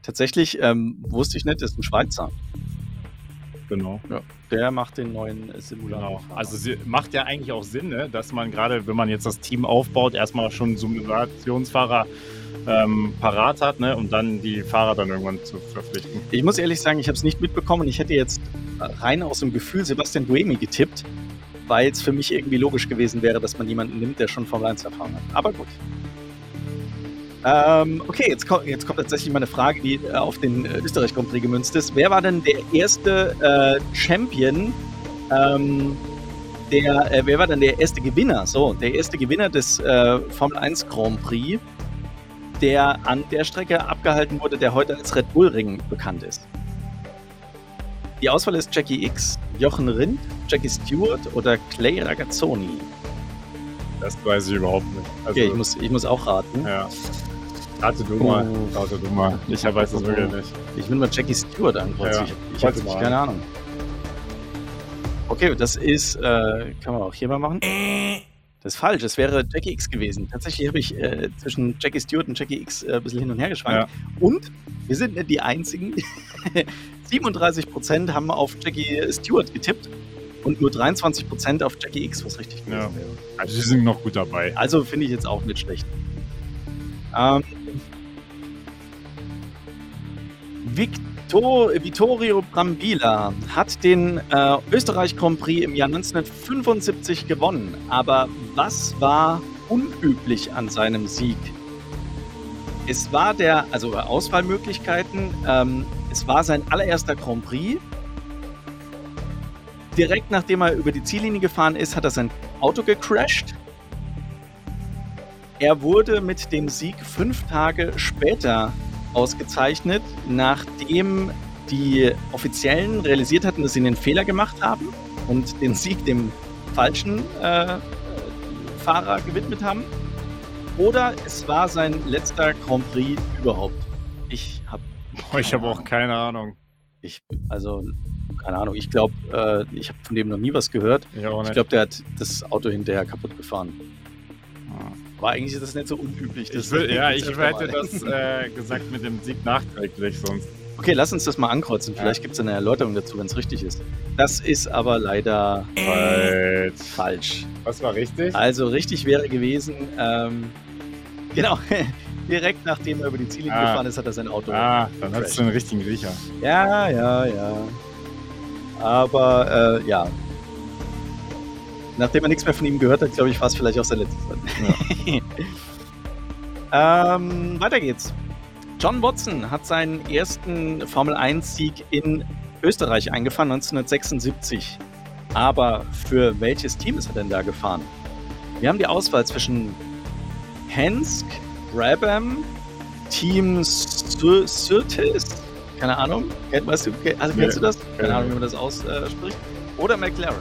Tatsächlich ähm, wusste ich nicht, das ist ein Schweizer. Genau. Ja, der macht den neuen Simulator. Genau. Also sie, macht ja eigentlich auch Sinn, ne? dass man gerade, wenn man jetzt das Team aufbaut, erstmal schon einen Simulationsfahrer ähm, parat hat ne? und dann die Fahrer dann irgendwann zu verpflichten. Ich muss ehrlich sagen, ich habe es nicht mitbekommen. Ich hätte jetzt rein aus dem Gefühl Sebastian Buemi getippt, weil es für mich irgendwie logisch gewesen wäre, dass man jemanden nimmt, der schon Formel 1 erfahren hat. Aber gut. Ähm, okay, jetzt, kommt, jetzt kommt tatsächlich mal eine Frage, die äh, auf den äh, Österreich Grand Prix gemünzt ist. Wer war denn der erste äh, Champion? Ähm, der, äh, wer war denn der erste Gewinner? So, der erste Gewinner des äh, Formel 1 Grand Prix, der an der Strecke abgehalten wurde, der heute als Red Bull Ring bekannt ist. Die Auswahl ist Jackie X, Jochen Rindt, Jackie Stewart oder Clay Ragazzoni. Das weiß ich überhaupt nicht. Also, okay, ich muss, ich muss auch raten. Ja. Rate du mal. Oh. Rate du mal. Ich weiß es wirklich nicht. Ich will mal Jackie Stewart ankreuzen. Ja, ich, ich habe wirklich keine Ahnung. Okay, das ist, äh, kann man auch hier mal machen. Das ist falsch, es wäre Jackie X gewesen. Tatsächlich habe ich äh, zwischen Jackie Stewart und Jackie X äh, ein bisschen hin und her geschwankt. Ja. Und wir sind nicht die einzigen. 37% haben auf Jackie Stewart getippt und nur 23% auf Jackie X, was richtig gewesen ja. wäre. Also sie sind noch gut dabei. Also finde ich jetzt auch nicht schlecht. Ähm, Vito, Vittorio Brambilla hat den äh, Österreich Grand Prix im Jahr 1975 gewonnen. Aber was war unüblich an seinem Sieg? Es war der, also Auswahlmöglichkeiten, ähm, es war sein allererster Grand Prix. Direkt nachdem er über die Ziellinie gefahren ist, hat er sein Auto gecrashed. Er wurde mit dem Sieg fünf Tage später ausgezeichnet, nachdem die Offiziellen realisiert hatten, dass sie einen Fehler gemacht haben und den Sieg dem falschen äh, Fahrer gewidmet haben. Oder es war sein letzter Grand Prix überhaupt. Ich habe. Ich habe auch keine Ahnung. Ich, also, keine Ahnung. Ich glaube, äh, ich habe von dem noch nie was gehört. Ich, Ich glaube, der hat das Auto hinterher kaputt gefahren. Aber eigentlich ist das nicht so unüblich. ich will, ja, ich hätte das äh, gesagt mit dem Sieg nachträglich sonst. Okay, lass uns das mal ankreuzen. Vielleicht gibt es eine Erläuterung dazu, wenn es richtig ist. Das ist aber leider Falsch. falsch. Was war richtig? Also richtig wäre gewesen, ähm, genau, direkt nachdem er über die Ziellinie Ah. gefahren ist, hat er sein Auto. Ah, dann hattest du einen richtigen Riecher. Ja, ja, ja. Aber äh, ja. Nachdem er nichts mehr von ihm gehört hat, glaube ich, war es vielleicht auch sein letztes Rennen. ähm, weiter geht's. John Watson hat seinen ersten Formel-1-Sieg in Österreich eingefahren, 1976. Aber für welches Team ist er denn da gefahren? Wir haben die Auswahl zwischen Hensk, Brabham, Team Sur- Surtees, keine Ahnung, weißt du, also kennst du das? Keine Ahnung, wie man das ausspricht. Oder McLaren.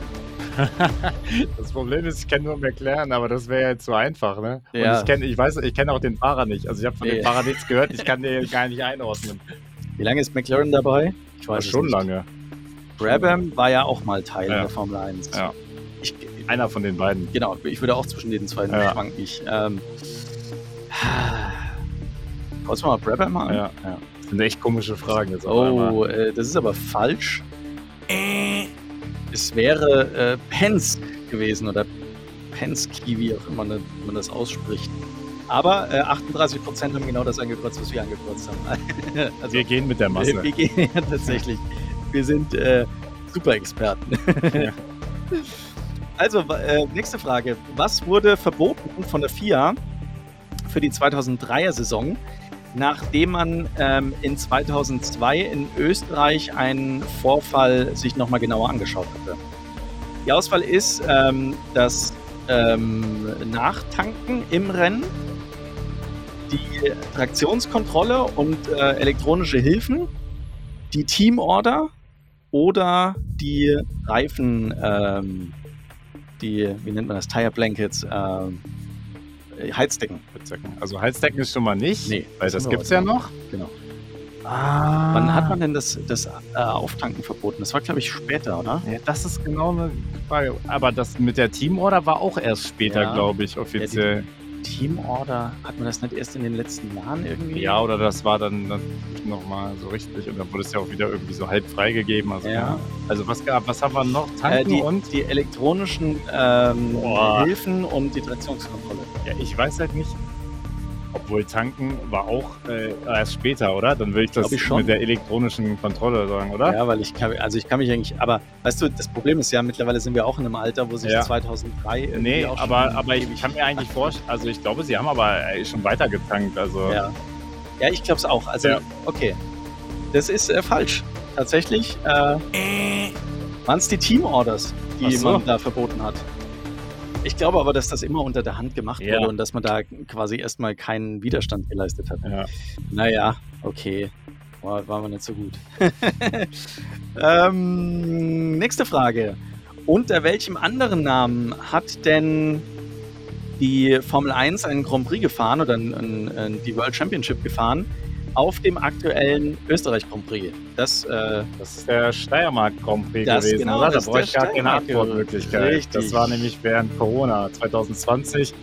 Das Problem ist, ich kenne nur McLaren, aber das wäre ja jetzt zu einfach, ne? Und Ja. ich kenne, ich weiß, ich kenne auch den Fahrer nicht. Also ich habe von Nee. dem Fahrer nichts gehört, ich kann den gar nicht einordnen. Wie lange ist McLaren dabei? Ich es schon nicht. lange. Brabham war ja auch mal Teil Ja. der Formel 1. Ja. Ich, Einer von den beiden. genau, ich würde auch zwischen den zwei Ja. schwanken. Ich, ähm, wir mal Brabham an? Ja. Das sind echt komische Fragen jetzt. Oh, äh, das ist aber falsch. Es wäre äh, Penske gewesen oder Penske, wie auch immer man, das ausspricht. Aber äh, 38% haben genau das angekreuzt, was wir angekreuzt haben. also, Wir gehen mit der Masse. wir gehen ja tatsächlich. Wir sind äh, Super-Experten. Ja. Also, äh, nächste Frage. Was wurde verboten von der FIA für die 2003er-Saison, nachdem man ähm, in 2002 in Österreich einen Vorfall sich nochmal genauer angeschaut hatte? Die Auswahl ist ähm, das ähm, Nachtanken im Rennen, die Traktionskontrolle und äh, elektronische Hilfen, die Teamorder oder die Reifen, ähm, die, wie nennt man das, Tire Blankets, äh, Heizdecken. Also Heizdecken ist schon mal nicht, Nee, weil das wir gibt's ja noch. Genau. Ah. Wann hat man denn das, das äh, Auftanken verboten? Das war, glaube ich, später, oder? Ja, das ist genau eine Frage. Aber das mit der Teamorder war auch erst später, Ja. glaube ich, offiziell. Teamorder, hat man das nicht erst in den letzten Jahren irgendwie? Ja, oder das war dann, dann nochmal so richtig und dann wurde es ja auch wieder irgendwie so halb freigegeben. Also, Ja. also was gab, was haben wir noch? Äh, Tanken die, und? die elektronischen ähm. Hilfen und die Traktionskontrolle. Ja, ich weiß halt nicht. Obwohl tanken war auch äh, erst später, oder? Dann will ich das ich mit der elektronischen Kontrolle sagen, oder? Ja, weil ich kann, also ich kann mich eigentlich, aber weißt du, das Problem ist ja, mittlerweile sind wir auch in einem Alter, wo sich Ja. 2003 irgendwie Nee, aber, aber ich kann mir eigentlich vorstellen, also ich glaube, sie haben aber äh, schon weiter getankt. Also Ja, ja ich glaube es auch. Also, Ja. okay. Das ist äh, falsch. Tatsächlich äh, waren es die Teamorders, die Ach so. man da verboten hat. Ich glaube aber, dass das immer unter der Hand gemacht Ja. wurde und dass man da quasi erstmal keinen Widerstand geleistet hat. ja. Naja, okay. War, war mir nicht so gut. ähm, nächste Frage. Unter welchem anderen Namen hat denn die Formel 1 einen Grand Prix gefahren oder ein, ein, ein, die World Championship gefahren auf dem aktuellen Österreich Grand Prix? Das, äh, Das ist der Steiermark Grand Prix Das gewesen, genau, oder? Da brauche ich gar keine Antwortmöglichkeit. richtig. Das war nämlich während Corona 2020.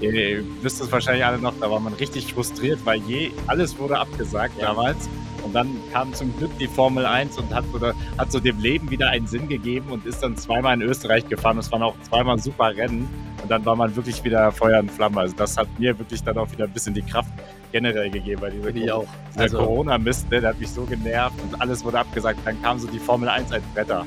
Äh, ihr wisst es wahrscheinlich alle noch, da war man richtig frustriert, weil je alles wurde abgesagt Ja. damals. Und dann kam zum Glück die Formel 1 und hat, oder, hat so dem Leben wieder einen Sinn gegeben und ist dann zweimal in Österreich gefahren. Es waren auch zweimal super Rennen. Und dann war man wirklich wieder Feuer und Flamme. Also das hat mir wirklich dann auch wieder ein bisschen die Kraft generell gegeben. Weil diese, ich auch. Also- Corona-Mist, ne, der hat mich so genervt und alles wurde abgesagt. Dann kam so die Formel 1 als Bretter.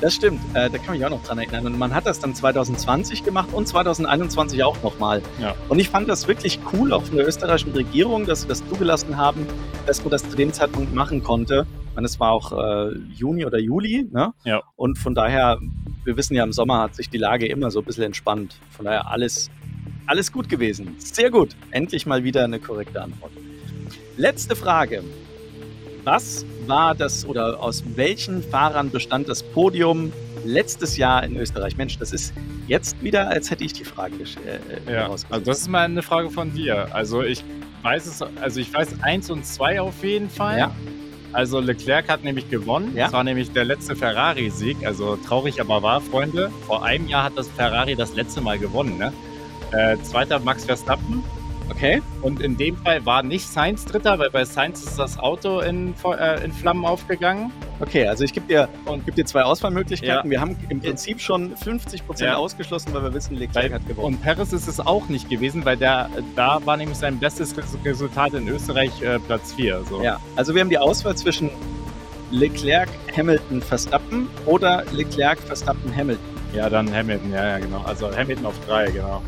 Das stimmt, äh, da kann ich mich auch noch dran erinnern. Und man hat das dann 2020 gemacht und 2021 auch nochmal. Ja. Und ich fand das wirklich cool, auch von der österreichischen Regierung, dass sie das zugelassen haben, dass man das zu dem Zeitpunkt machen konnte. Ich meine, es war auch äh, Juni oder Juli, ne? Ja. Und von daher, wir wissen ja, im Sommer hat sich die Lage immer so ein bisschen entspannt. Von daher alles, alles gut gewesen. Sehr gut. Endlich mal wieder eine korrekte Antwort. Letzte Frage. Was war das oder aus welchen Fahrern bestand das Podium letztes Jahr in Österreich? Mensch, das ist jetzt wieder, als hätte ich die Frage gesch- äh, Ja, also das ist mal eine Frage von dir. Also ich weiß es, also ich weiß eins und zwei auf jeden Fall. Ja. Also Leclerc hat nämlich gewonnen. Ja. Das war nämlich der letzte Ferrari-Sieg. Also traurig aber wahr, Freunde. Vor einem Jahr hat das Ferrari das letzte Mal gewonnen. Ne? Äh, zweiter Max Verstappen. Okay. Und in dem Fall war nicht Sainz Dritter, weil bei Sainz ist das Auto in, äh, in Flammen aufgegangen. Okay, also ich gebe dir, geb dir zwei Auswahlmöglichkeiten. Ja. Wir haben im Prinzip schon 50 Prozent Ja. ausgeschlossen, weil wir wissen, Leclerc hat gewonnen. Und Perez ist es auch nicht gewesen, weil der, da war nämlich sein bestes Res- Resultat in Österreich äh, Platz 4. So. Ja, also wir haben die Auswahl zwischen Leclerc, Hamilton, Verstappen oder Leclerc, Verstappen, Hamilton. Ja, dann Hamilton, ja, ja, genau. Also Hamilton auf drei, genau.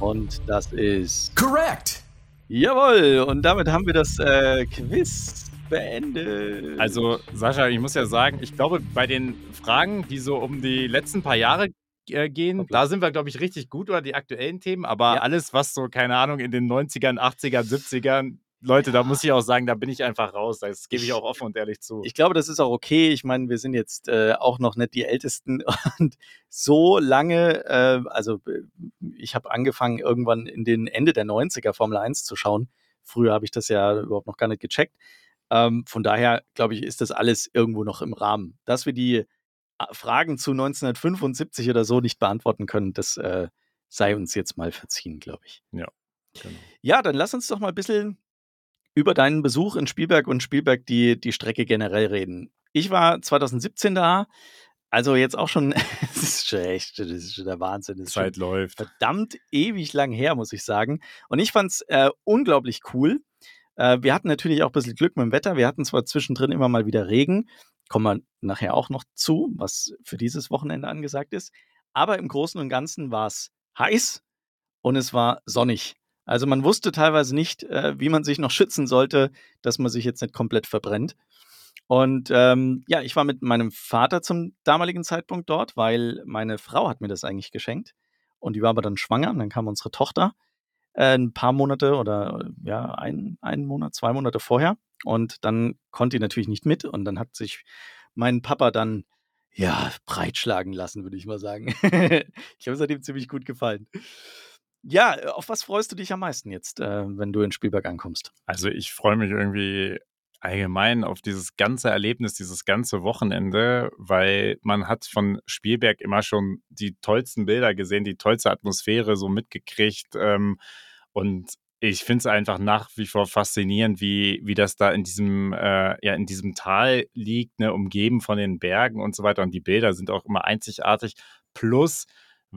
Und das ist Correct. Jawohl, und damit haben wir das äh, Quiz beendet. Also, Sascha, ich muss ja sagen, ich glaube, bei den Fragen, die so um die letzten paar Jahre äh, gehen, Hoppla. da sind wir, glaube ich, richtig gut über die aktuellen Themen, aber Ja. alles, was so, keine Ahnung, in den 90ern, 80ern, 70ern, Leute, da muss ich auch sagen, da bin ich einfach raus. Das gebe ich auch offen und ehrlich zu. ich glaube, das ist auch okay. Ich meine, wir sind jetzt äh, auch noch nicht die Ältesten und so lange, äh, also äh, ich habe angefangen irgendwann in den Ende der 90er Formel 1 zu schauen. Früher habe ich das ja überhaupt noch gar nicht gecheckt. Ähm, von daher, glaube ich, ist das alles irgendwo noch im Rahmen. Dass wir die äh, Fragen zu 1975 oder so nicht beantworten können, das äh, sei uns jetzt mal verziehen, glaube ich. Genau. Ja, dann lass uns doch mal ein bisschen über deinen Besuch in Spielberg und Spielberg die, die Strecke generell reden. Ich war 2017 da, also jetzt auch schon, das ist schon echt, das ist schon der Wahnsinn. Das Zeit läuft. verdammt ewig lang her, muss ich sagen. Und ich fand es äh, unglaublich cool. Äh, wir hatten natürlich auch ein bisschen Glück mit dem Wetter. Wir hatten zwar zwischendrin immer mal wieder Regen, kommen wir nachher auch noch zu, was für dieses Wochenende angesagt ist. Aber im Großen und Ganzen war es heiß und es war sonnig. Also man wusste teilweise nicht, äh, wie man sich noch schützen sollte, dass man sich jetzt nicht komplett verbrennt. Und ähm, ja, ich war mit meinem Vater zum damaligen Zeitpunkt dort, weil meine Frau hat mir das eigentlich geschenkt. Und die war aber dann schwanger und dann kam unsere Tochter äh, ein paar Monate oder äh, ja, ein, einen Monat, zwei Monate vorher. Und dann konnte die natürlich nicht mit. Und dann hat sich mein Papa dann ja breitschlagen lassen, würde ich mal sagen. ich glaube, es hat ihm ziemlich gut gefallen. Ja, äh, auf was freust du dich am meisten jetzt, äh, wenn du in Spielberg ankommst? Also ich freue mich irgendwie allgemein auf dieses ganze Erlebnis, dieses ganze Wochenende, weil man hat von Spielberg immer schon die tollsten Bilder gesehen, die tollste Atmosphäre so mitgekriegt. Ähm, und ich finde es einfach nach wie vor faszinierend, wie, wie das da in diesem, äh, ja, in diesem Tal liegt, ne, umgeben von den Bergen und so weiter. Und die Bilder sind auch immer einzigartig. Plus,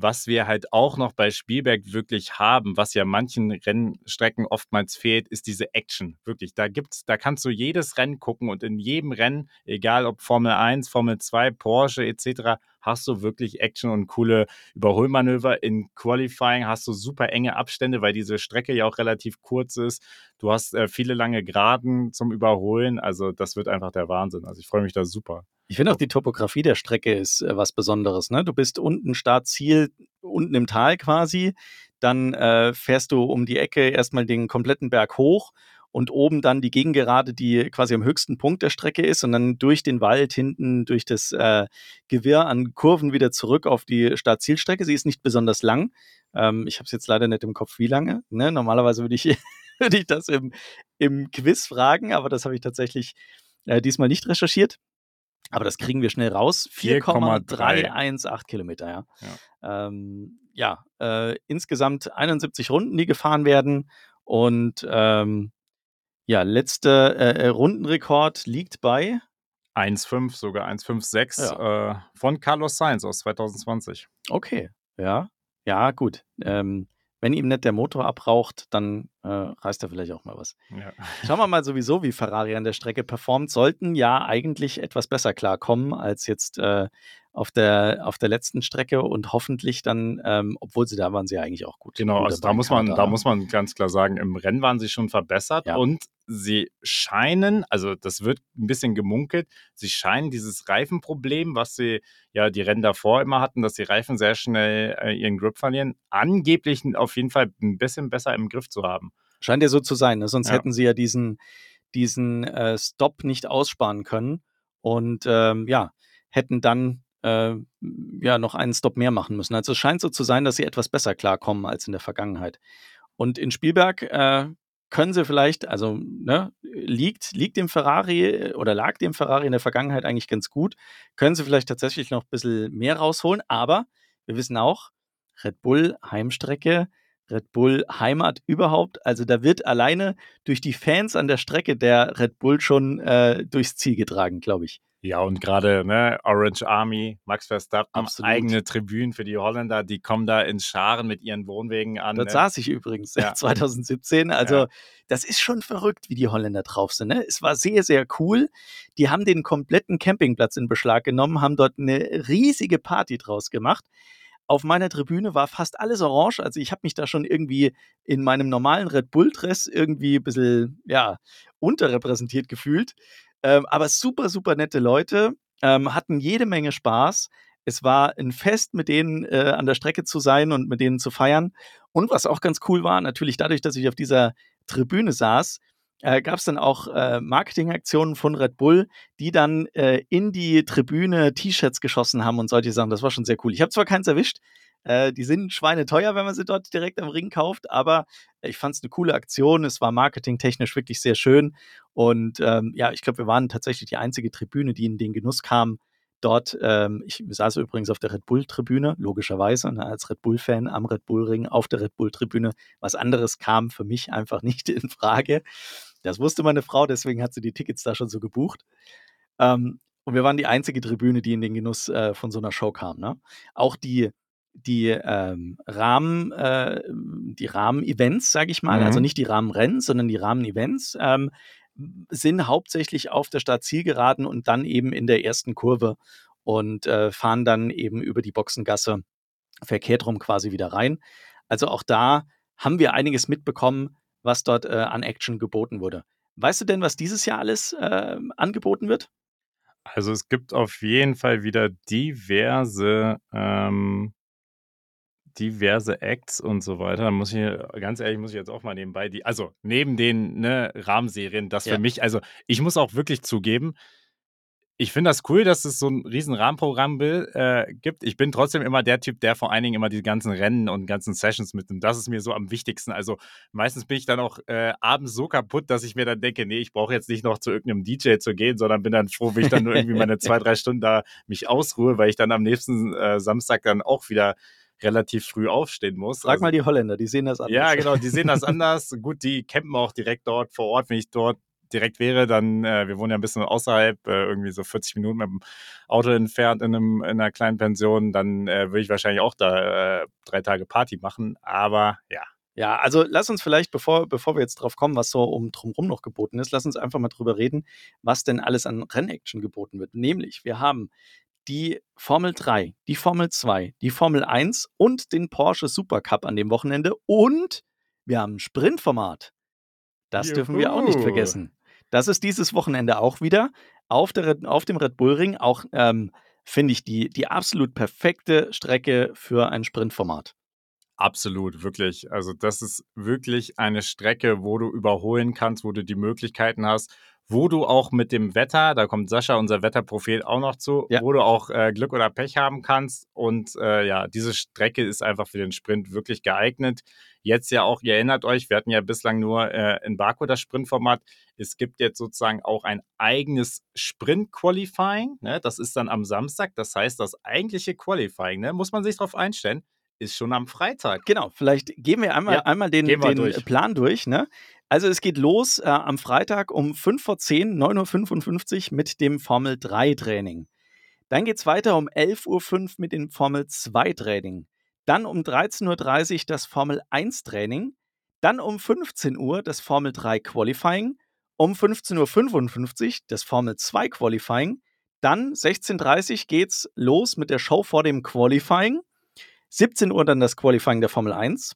was wir halt auch noch bei Spielberg wirklich haben, was ja manchen Rennstrecken oftmals fehlt, ist diese Action. Wirklich, da gibt's, da kannst du jedes Rennen gucken und in jedem Rennen, egal ob Formel 1, Formel 2, Porsche etc., hast du wirklich Action und coole Überholmanöver. In Qualifying hast du super enge Abstände, weil diese Strecke ja auch relativ kurz ist. Du hast äh, viele lange Geraden zum Überholen. Also das wird einfach der Wahnsinn. Also ich freue mich da super. Ich finde auch die Topografie der Strecke ist äh, was Besonderes. Ne? Du bist unten Startziel, unten im Tal quasi. Dann äh, fährst du um die Ecke erstmal den kompletten Berg hoch und oben dann die Gegengerade, die quasi am höchsten Punkt der Strecke ist und dann durch den Wald hinten, durch das äh, Gewirr an Kurven wieder zurück auf die Startzielstrecke. Sie ist nicht besonders lang. Ähm, ich habe es jetzt leider nicht im Kopf, wie lange. Ne? Normalerweise würde ich, würde ich das im, im Quiz fragen, aber das habe ich tatsächlich äh, diesmal nicht recherchiert. Aber das kriegen wir schnell raus. 4,318 Kilometer, ja. Ja, ähm, ja äh, insgesamt 71 Runden, die gefahren werden. Und ähm, Ja, letzter äh, äh, Rundenrekord liegt bei 1,5, sogar 1,56 ja. äh, von Carlos Sainz aus 2020. Okay, ja. Ja, gut. Ähm, wenn ihm nicht der Motor abraucht, dann äh, reißt er vielleicht auch mal was. Ja. Schauen wir mal sowieso, wie Ferrari an der Strecke performt. Sollten ja eigentlich etwas besser klarkommen als jetzt äh, auf, der, auf der letzten Strecke und hoffentlich dann, ähm, obwohl sie da waren, sie eigentlich auch gut. Genau, also da muss, man, da muss man ganz klar sagen, im Rennen waren sie schon verbessert ja. und sie scheinen, also das wird ein bisschen gemunkelt, sie scheinen dieses Reifenproblem, was sie ja die Rennen davor immer hatten, dass die Reifen sehr schnell äh, ihren Grip verlieren, angeblich auf jeden Fall ein bisschen besser im Griff zu haben. Scheint ja so zu sein, ne? sonst ja. hätten sie ja diesen, diesen äh, Stop nicht aussparen können und ähm, ja, hätten dann äh, ja noch einen Stop mehr machen müssen. Also es scheint so zu sein, dass sie etwas besser klarkommen als in der Vergangenheit. Und in Spielberg äh, können sie vielleicht, also ne, liegt, liegt dem Ferrari oder lag dem Ferrari in der Vergangenheit eigentlich ganz gut, können sie vielleicht tatsächlich noch ein bisschen mehr rausholen, aber wir wissen auch, Red Bull Heimstrecke, Red Bull Heimat überhaupt, also da wird alleine durch die Fans an der Strecke der Red Bull schon äh, durchs Ziel getragen, glaube ich. Ja, und gerade ne, Orange Army, Max Verstappen, Absolut. eigene Tribünen für die Holländer, die kommen da in Scharen mit ihren Wohnwegen an. Dort ne? saß ich übrigens ja. 2017. Also, ja. das ist schon verrückt, wie die Holländer drauf sind. Ne? Es war sehr, sehr cool. Die haben den kompletten Campingplatz in Beschlag genommen, haben dort eine riesige Party draus gemacht. Auf meiner Tribüne war fast alles orange. Also ich habe mich da schon irgendwie in meinem normalen Red Bull-Dress irgendwie ein bisschen, ja, unterrepräsentiert gefühlt. Ähm, aber super, super nette Leute, ähm, hatten jede Menge Spaß. Es war ein Fest, mit denen äh, an der Strecke zu sein und mit denen zu feiern. Und was auch ganz cool war, natürlich dadurch, dass ich auf dieser Tribüne saß, äh, gab es dann auch äh, Marketingaktionen von Red Bull, die dann äh, in die Tribüne T-Shirts geschossen haben und solche Sachen. Das war schon sehr cool. Ich habe zwar keins erwischt, äh, die sind schweineteuer, wenn man sie dort direkt am Ring kauft, aber ich fand es eine coole Aktion. Es war marketingtechnisch wirklich sehr schön. Und ähm, ja, ich glaube, wir waren tatsächlich die einzige Tribüne, die in den Genuss kam, dort, ähm, ich saß übrigens auf der Red Bull-Tribüne, logischerweise, ne, als Red Bull-Fan am Red Bull-Ring auf der Red Bull-Tribüne. Was anderes kam für mich einfach nicht in Frage. Das wusste meine Frau, deswegen hat sie die Tickets da schon so gebucht. Ähm, und wir waren die einzige Tribüne, die in den Genuss äh, von so einer Show kam. Ne? Auch die die ähm, Rahmen, äh, die Rahmen-Events, sage ich mal, also mhm. also nicht die Rahmenrennen, sondern die Rahmen-Events, ähm, sind hauptsächlich auf der Startzielgeraden und dann eben in der ersten Kurve und äh, fahren dann eben über die Boxengasse verkehrt rum quasi wieder rein. Also auch da haben wir einiges mitbekommen, was dort äh, an Action geboten wurde. Weißt du denn, was dieses Jahr alles äh, angeboten wird? Also es gibt auf jeden Fall wieder diverse ähm, diverse Acts und so weiter. Da muss ich, ganz ehrlich, muss ich jetzt auch mal nebenbei, die, also neben den ne, Rahmenserien, das ja. für mich, also ich muss auch wirklich zugeben, ich finde das cool, dass es so ein riesen Rahmenprogramm äh, gibt. Ich bin trotzdem immer der Typ, der vor allen Dingen immer die ganzen Rennen und ganzen Sessions mitnimmt. Das ist mir so am wichtigsten. Also meistens bin ich dann auch äh, abends so kaputt, dass ich mir dann denke, nee, ich brauche jetzt nicht noch zu irgendeinem DJ zu gehen, sondern bin dann froh, wenn ich dann nur irgendwie meine zwei, drei Stunden da mich ausruhe, weil ich dann am nächsten äh, Samstag dann auch wieder relativ früh aufstehen muss. Frag also, mal die Holländer, die sehen das anders. Ja, genau, die sehen das anders. Gut, die campen auch direkt dort vor Ort. Wenn ich dort direkt wäre, dann, äh, wir wohnen ja ein bisschen außerhalb, äh, irgendwie so 40 Minuten mit dem Auto entfernt in, einem, in einer kleinen Pension, dann äh, würde ich wahrscheinlich auch da äh, drei Tage Party machen. Aber ja, ja, also lass uns vielleicht, bevor, bevor wir jetzt drauf kommen, was so um drumherum noch geboten ist, lass uns einfach mal drüber reden, was denn alles an Rennaction geboten wird. Nämlich, wir haben die Formel 3, die Formel 2, die Formel 1 und den Porsche Supercup an dem Wochenende und wir haben ein Sprintformat. Das Juhu. dürfen wir auch nicht vergessen. Das ist dieses Wochenende auch wieder auf, der, auf dem Red Bull Ring. Auch ähm, finde ich die, die absolut perfekte Strecke für ein Sprintformat. Absolut, wirklich. Also das ist wirklich eine Strecke, wo du überholen kannst, wo du die Möglichkeiten hast, wo du auch mit dem Wetter, da kommt Sascha, unser Wetterprophet, auch noch zu, ja. wo du auch äh, Glück oder Pech haben kannst. Und äh, ja, diese Strecke ist einfach für den Sprint wirklich geeignet. Jetzt ja auch, ihr erinnert euch, wir hatten ja bislang nur äh, in Baku das Sprintformat. Es gibt jetzt sozusagen auch ein eigenes Sprint-Qualifying. Ne? Das ist dann am Samstag. Das heißt, das eigentliche Qualifying, ne? muss man sich darauf einstellen, ist schon am Freitag. Genau, vielleicht gehen wir einmal, ja, einmal den, den durch. Plan durch. Ne? Also es geht los äh, am Freitag um 5 vor 10, 9.55 Uhr mit dem Formel 3 Training. Dann geht es weiter um 11.05 Uhr mit dem Formel 2 Training. Dann um 13.30 Uhr das Formel 1 Training. Dann um 15 Uhr das Formel 3 Qualifying. Um 15.55 Uhr das Formel 2 Qualifying. Dann 16.30 Uhr geht's los mit der Show vor dem Qualifying. 17 Uhr dann das Qualifying der Formel 1.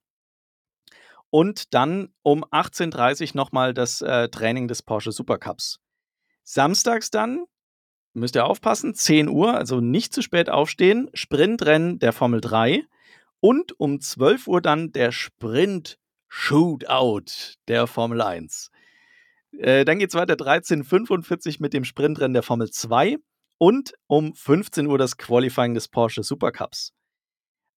Und dann um 18.30 Uhr nochmal das äh, Training des Porsche Supercups. Samstags dann, müsst ihr aufpassen, 10 Uhr, also nicht zu spät aufstehen, Sprintrennen der Formel 3. Und um 12 Uhr dann der Sprint Shootout der Formel 1. Äh, dann geht es weiter 13.45 mit dem Sprintrennen der Formel 2 und um 15 Uhr das Qualifying des Porsche Supercups.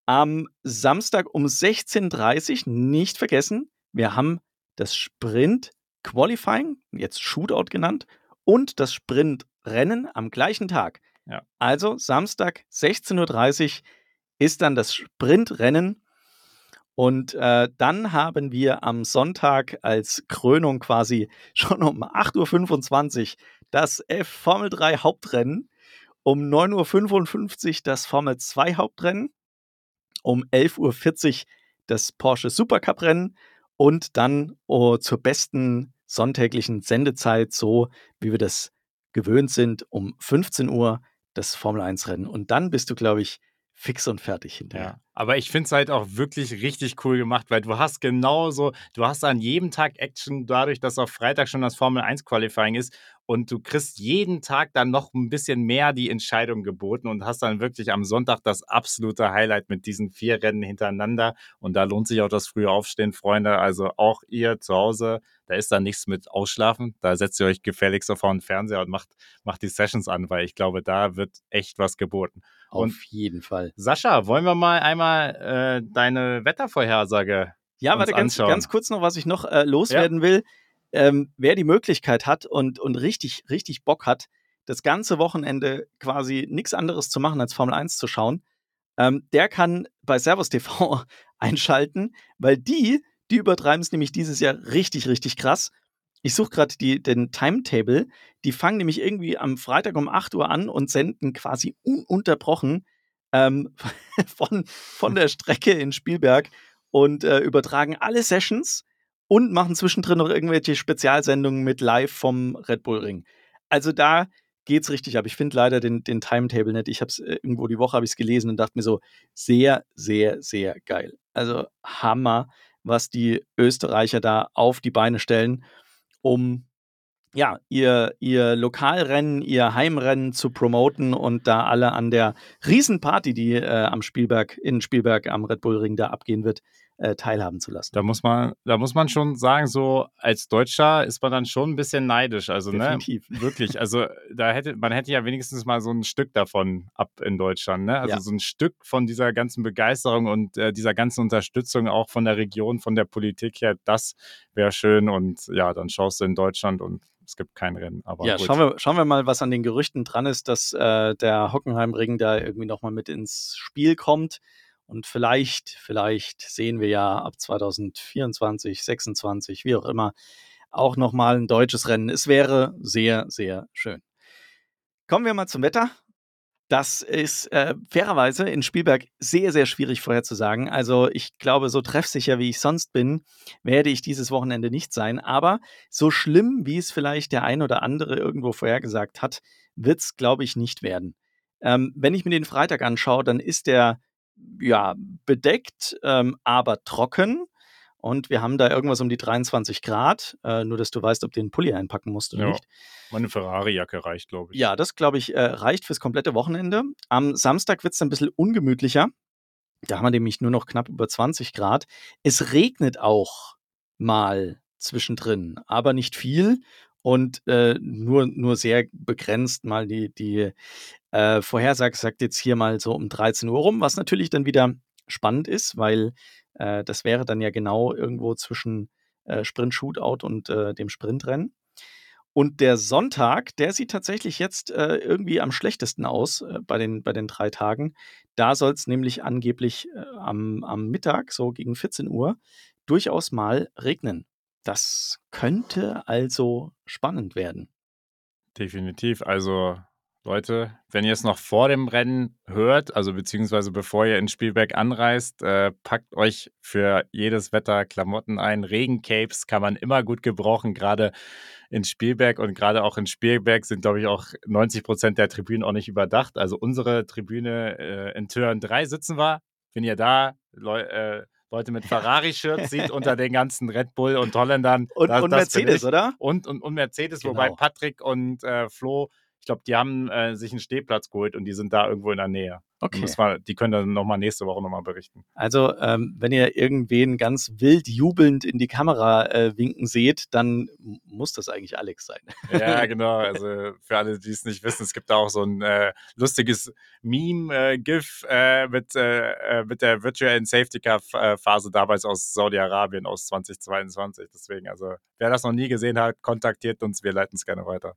Am Samstag um 16.30 Uhr, nicht vergessen, wir haben das Sprint Qualifying, jetzt Shootout genannt, und das Sprintrennen am gleichen Tag. Ja. Also Samstag 16.30 Uhr ist dann das Sprintrennen. Und äh, dann haben wir am Sonntag als Krönung quasi schon um 8.25 Uhr das F Formel 3 Hauptrennen, um 9.55 Uhr das Formel 2 Hauptrennen um 11.40 Uhr das Porsche Supercup-Rennen und dann oh, zur besten sonntäglichen Sendezeit, so wie wir das gewöhnt sind, um 15 Uhr das Formel 1-Rennen. Und dann bist du, glaube ich, fix und fertig hinterher. Ja. Aber ich finde es halt auch wirklich richtig cool gemacht, weil du hast genauso, du hast an jedem Tag Action, dadurch, dass auf Freitag schon das Formel 1 Qualifying ist und du kriegst jeden Tag dann noch ein bisschen mehr die Entscheidung geboten und hast dann wirklich am Sonntag das absolute Highlight mit diesen vier Rennen hintereinander. Und da lohnt sich auch das frühe Aufstehen, Freunde. Also auch ihr zu Hause, da ist da nichts mit Ausschlafen. Da setzt ihr euch gefälligst vor den Fernseher und macht, macht die Sessions an, weil ich glaube, da wird echt was geboten. Auf und jeden Fall. Sascha, wollen wir mal einmal äh, deine Wettervorhersage ja, warte, ganz, ganz kurz noch, was ich noch äh, loswerden ja. will ähm, wer die Möglichkeit hat und, und richtig, richtig Bock hat, das ganze Wochenende quasi nichts anderes zu machen, als Formel 1 zu schauen, ähm, der kann bei Servus TV einschalten, weil die, die übertreiben es nämlich dieses Jahr richtig, richtig krass. Ich suche gerade den Timetable. Die fangen nämlich irgendwie am Freitag um 8 Uhr an und senden quasi ununterbrochen ähm, von, von der Strecke in Spielberg und äh, übertragen alle Sessions und machen zwischendrin noch irgendwelche Spezialsendungen mit live vom Red Bull Ring. Also da geht's richtig ab. Ich finde leider den, den Timetable nicht. Ich habe es äh, irgendwo die Woche habe gelesen und dachte mir so sehr, sehr, sehr geil. Also Hammer, was die Österreicher da auf die Beine stellen, um ja, ihr, ihr Lokalrennen, ihr Heimrennen zu promoten und da alle an der Riesenparty, die äh, am Spielberg, in Spielberg am Red Bull Ring da abgehen wird, äh, teilhaben zu lassen. Da muss man, da muss man schon sagen, so als Deutscher ist man dann schon ein bisschen neidisch. Also, ne, Definitiv. ne, wirklich. Also, da hätte, man hätte ja wenigstens mal so ein Stück davon ab in Deutschland, ne? Also ja. so ein Stück von dieser ganzen Begeisterung und äh, dieser ganzen Unterstützung auch von der Region, von der Politik her, das wäre schön. Und ja, dann schaust du in Deutschland und es gibt kein Rennen. Aber ja, schauen wir, schauen wir mal, was an den Gerüchten dran ist, dass äh, der Hockenheimring da irgendwie nochmal mit ins Spiel kommt. Und vielleicht, vielleicht sehen wir ja ab 2024, 26, wie auch immer, auch nochmal ein deutsches Rennen. Es wäre sehr, sehr schön. Kommen wir mal zum Wetter. Das ist äh, fairerweise in Spielberg sehr, sehr schwierig vorherzusagen. Also ich glaube, so treffsicher wie ich sonst bin, werde ich dieses Wochenende nicht sein. Aber so schlimm, wie es vielleicht der ein oder andere irgendwo vorhergesagt hat, wird es, glaube ich, nicht werden. Ähm, wenn ich mir den Freitag anschaue, dann ist der ja, bedeckt, ähm, aber trocken. Und wir haben da irgendwas um die 23 Grad. Äh, nur, dass du weißt, ob du den Pulli einpacken musst oder ja. nicht. Meine Ferrari-Jacke reicht, glaube ich. Ja, das, glaube ich, äh, reicht fürs komplette Wochenende. Am Samstag wird es ein bisschen ungemütlicher. Da haben wir nämlich nur noch knapp über 20 Grad. Es regnet auch mal zwischendrin, aber nicht viel und äh, nur, nur sehr begrenzt mal die, die äh, Vorhersage sagt jetzt hier mal so um 13 Uhr rum, was natürlich dann wieder spannend ist, weil äh, das wäre dann ja genau irgendwo zwischen äh, Sprint-Shootout und äh, dem Sprintrennen. Und der Sonntag, der sieht tatsächlich jetzt äh, irgendwie am schlechtesten aus äh, bei, den, bei den drei Tagen. Da soll es nämlich angeblich äh, am, am Mittag, so gegen 14 Uhr, durchaus mal regnen. Das könnte also spannend werden. Definitiv. Also Leute, wenn ihr es noch vor dem Rennen hört, also beziehungsweise bevor ihr in Spielberg anreist, äh, packt euch für jedes Wetter Klamotten ein. Regencapes kann man immer gut gebrauchen, gerade in Spielberg und gerade auch in Spielberg sind, glaube ich, auch 90 Prozent der Tribünen auch nicht überdacht. Also unsere Tribüne äh, in Türen 3 sitzen wir. Wenn ihr da Leu äh, Leute mit Ferrari-Shirts sieht unter den ganzen Red Bull und Holländern. Und, das, und das Mercedes, oder? Und, und, und Mercedes, genau. wobei Patrick und äh, Flo ich glaube, die haben äh, sich einen Stehplatz geholt und die sind da irgendwo in der Nähe. Okay. War, die können dann nochmal nächste Woche nochmal berichten. Also, ähm, wenn ihr irgendwen ganz wild jubelnd in die Kamera äh, winken seht, dann muss das eigentlich Alex sein. Ja, genau. Also, für alle, die es nicht wissen, es gibt da auch so ein äh, lustiges Meme-GIF äh, äh, mit, äh, mit der Virtual Safety Car-Phase damals aus Saudi-Arabien aus 2022. Deswegen, also, wer das noch nie gesehen hat, kontaktiert uns. Wir leiten es gerne weiter.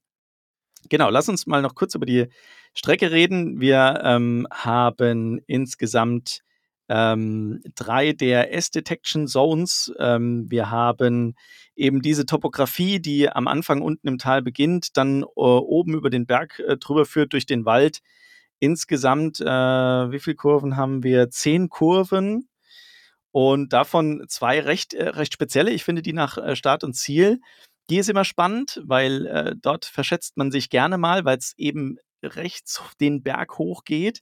Genau, lass uns mal noch kurz über die Strecke reden. Wir ähm, haben insgesamt ähm, drei der S-Detection Zones. Ähm, wir haben eben diese Topografie, die am Anfang unten im Tal beginnt, dann äh, oben über den Berg äh, drüber führt durch den Wald. Insgesamt, äh, wie viele Kurven haben wir? Zehn Kurven und davon zwei recht, äh, recht spezielle. Ich finde die nach äh, Start und Ziel. Die ist immer spannend, weil äh, dort verschätzt man sich gerne mal, weil es eben rechts den Berg hoch geht.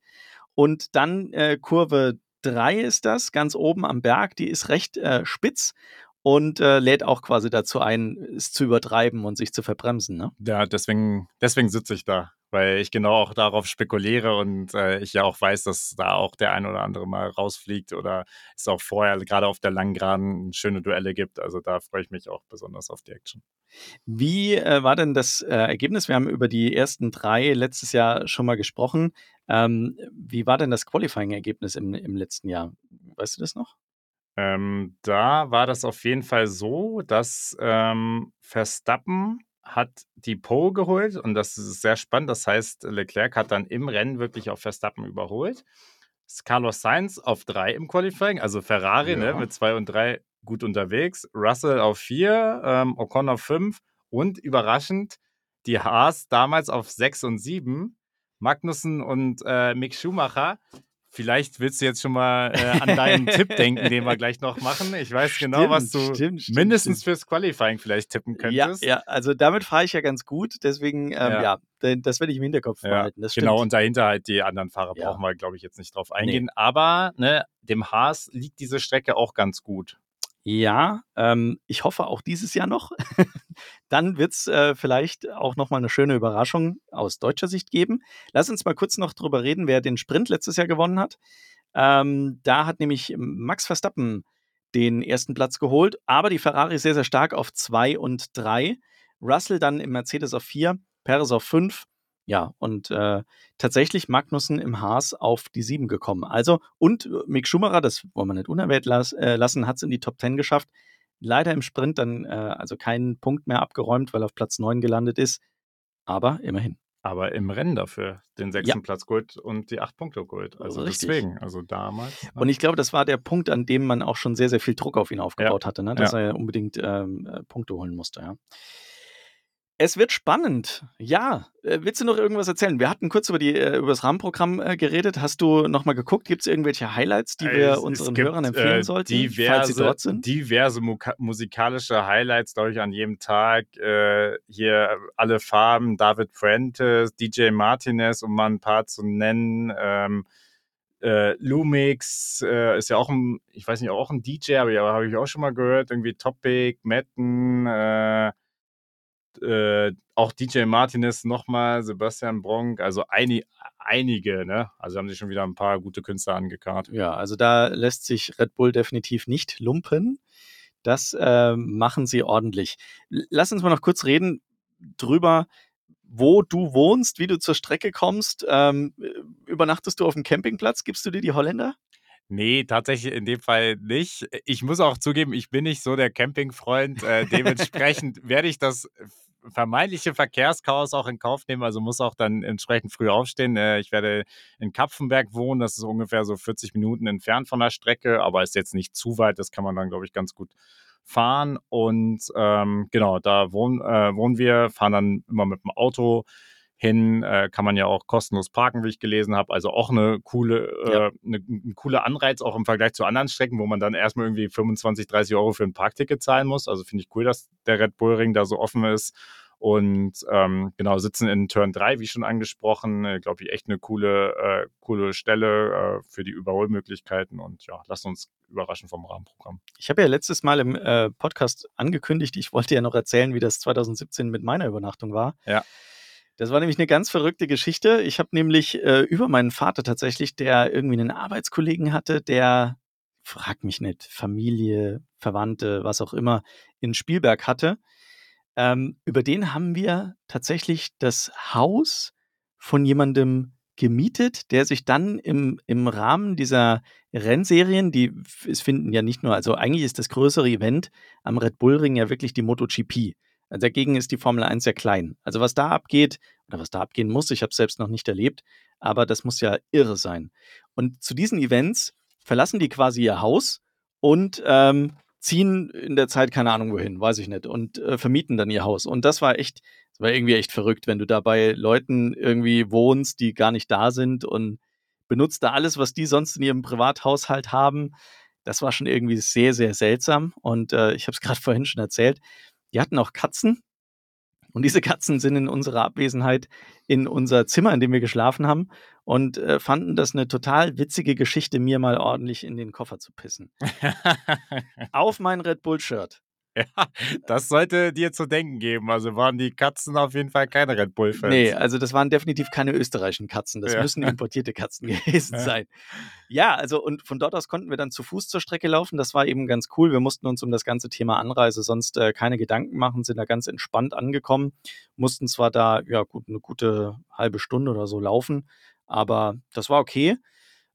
Und dann äh, Kurve 3 ist das, ganz oben am Berg, die ist recht äh, spitz und äh, lädt auch quasi dazu ein, es zu übertreiben und sich zu verbremsen. Ne? Ja, deswegen, deswegen sitze ich da, weil ich genau auch darauf spekuliere und äh, ich ja auch weiß, dass da auch der ein oder andere mal rausfliegt oder es auch vorher gerade auf der langen Geraden schöne Duelle gibt. Also da freue ich mich auch besonders auf die Action. Wie äh, war denn das äh, Ergebnis? Wir haben über die ersten drei letztes Jahr schon mal gesprochen. Ähm, wie war denn das Qualifying-Ergebnis im, im letzten Jahr? Weißt du das noch? Ähm, da war das auf jeden Fall so, dass ähm, Verstappen hat die Pole geholt und das ist sehr spannend. Das heißt, Leclerc hat dann im Rennen wirklich auf Verstappen überholt. Carlos Sainz auf drei im Qualifying, also Ferrari ne, ja. ne, mit zwei und drei gut unterwegs. Russell auf vier, ähm, Ocon auf fünf und überraschend die Haas damals auf sechs und sieben. Magnussen und äh, Mick Schumacher Vielleicht willst du jetzt schon mal äh, an deinen Tipp denken, den wir gleich noch machen. Ich weiß stimmt, genau, was du stimmt, stimmt, mindestens fürs Qualifying vielleicht tippen könntest. Ja, ja also damit fahre ich ja ganz gut. Deswegen, ähm, ja. ja. das werde ich im Hinterkopf behalten. Ja, genau, und dahinter halt die anderen Fahrer brauchen wir, glaube ich, jetzt nicht drauf eingehen. Nee. Aber ne, dem Haas liegt diese Strecke auch ganz gut. Ja, ähm, ich hoffe auch dieses Jahr noch. Dann wird es äh, vielleicht auch nochmal eine schöne Überraschung aus deutscher Sicht geben. Lass uns mal kurz noch drüber reden, wer den Sprint letztes Jahr gewonnen hat. Ähm, da hat nämlich Max Verstappen den ersten Platz geholt, aber die Ferrari sehr, sehr stark auf 2 und 3. Russell dann im Mercedes auf 4, Perez auf 5 ja, und äh, tatsächlich Magnussen im Haas auf die 7 gekommen. Also, und äh, Mick Schumacher, das wollen wir nicht unerwähnt las, äh, lassen, hat es in die Top 10 geschafft. Leider im Sprint dann äh, also keinen Punkt mehr abgeräumt, weil er auf Platz 9 gelandet ist. Aber immerhin. Aber im Rennen dafür den sechsten ja. Platz geholt und die acht Punkte geholt. Also Richtig. deswegen, also damals. Und ich glaube, das war der Punkt, an dem man auch schon sehr, sehr viel Druck auf ihn aufgebaut ja. hatte, ne? dass ja. er unbedingt ähm, äh, Punkte holen musste. Ja. Es wird spannend. Ja. Äh, willst du noch irgendwas erzählen? Wir hatten kurz über, die, äh, über das Rahmenprogramm äh, geredet. Hast du nochmal geguckt? Gibt es irgendwelche Highlights, die wir es, unseren es gibt, Hörern empfehlen sollten, diverse, falls sie dort sind? Diverse musikalische Highlights, glaube ich, an jedem Tag. Äh, hier alle Farben, David Fuentes, DJ Martinez, um mal ein paar zu nennen. Ähm, äh, Lumix äh, ist ja auch ein, ich weiß nicht, auch ein DJ, aber ja, habe ich auch schon mal gehört. Irgendwie Topic, Metten, äh, äh, auch DJ Martinez nochmal, Sebastian Bronk, also ein, einige, ne? Also haben sich schon wieder ein paar gute Künstler angekarrt. Ja, also da lässt sich Red Bull definitiv nicht lumpen. Das äh, machen sie ordentlich. Lass uns mal noch kurz reden drüber, wo du wohnst, wie du zur Strecke kommst. Ähm, übernachtest du auf dem Campingplatz? Gibst du dir die Holländer? Nee, tatsächlich in dem Fall nicht. Ich muss auch zugeben, ich bin nicht so der Campingfreund. Äh, dementsprechend werde ich das vermeintliche Verkehrschaos auch in Kauf nehmen, also muss auch dann entsprechend früh aufstehen. Äh, ich werde in Kapfenberg wohnen, das ist ungefähr so 40 Minuten entfernt von der Strecke, aber ist jetzt nicht zu weit, das kann man dann, glaube ich, ganz gut fahren. Und ähm, genau, da wohnen, äh, wohnen wir, fahren dann immer mit dem Auto hin, äh, kann man ja auch kostenlos parken, wie ich gelesen habe. Also auch eine coole, Ja. äh, eine, ein cooler Anreiz, auch im Vergleich zu anderen Strecken, wo man dann erstmal irgendwie 25, 30 Euro für ein Parkticket zahlen muss. Also finde ich cool, dass der Red Bull Ring da so offen ist. Und ähm, genau, sitzen in Turn 3, wie schon angesprochen. Äh, Glaube ich, echt eine coole, äh, coole Stelle äh, für die Überholmöglichkeiten. Und ja, lasst uns überraschen vom Rahmenprogramm. Ich habe ja letztes Mal im äh, Podcast angekündigt, ich wollte ja noch erzählen, wie das 2017 mit meiner Übernachtung war. Ja. Das war nämlich eine ganz verrückte Geschichte. Ich habe nämlich äh, über meinen Vater tatsächlich, der irgendwie einen Arbeitskollegen hatte, der, frag mich nicht, Familie, Verwandte, was auch immer, in Spielberg hatte. Ähm, über den haben wir tatsächlich das Haus von jemandem gemietet, der sich dann im, im Rahmen dieser Rennserien, die es finden ja nicht nur, also eigentlich ist das größere Event am Red Bull Ring ja wirklich die MotoGP. Also dagegen ist die Formel 1 sehr klein. Also was da abgeht, oder was da abgehen muss, ich habe es selbst noch nicht erlebt, aber das muss ja irre sein. Und zu diesen Events verlassen die quasi ihr Haus und ähm, ziehen in der Zeit keine Ahnung wohin, weiß ich nicht, und äh, vermieten dann ihr Haus. Und das war echt, das war irgendwie echt verrückt, wenn du da bei Leuten irgendwie wohnst, die gar nicht da sind und benutzt da alles, was die sonst in ihrem Privathaushalt haben. Das war schon irgendwie sehr, sehr seltsam. Und äh, ich habe es gerade vorhin schon erzählt. Die hatten auch Katzen. Und diese Katzen sind in unserer Abwesenheit in unser Zimmer, in dem wir geschlafen haben, und äh, fanden das eine total witzige Geschichte, mir mal ordentlich in den Koffer zu pissen. Auf mein Red Bull-Shirt. Ja, das sollte dir zu denken geben. Also waren die Katzen auf jeden Fall keine Red Bull-Fans. Nee, also das waren definitiv keine österreichischen Katzen. Das Ja. müssen importierte Katzen gewesen Ja. sein. Ja, also und von dort aus konnten wir dann zu Fuß zur Strecke laufen. Das war eben ganz cool. Wir mussten uns um das ganze Thema Anreise sonst äh, keine Gedanken machen, sind da ganz entspannt angekommen. Mussten zwar da ja gut eine gute halbe Stunde oder so laufen, aber das war okay.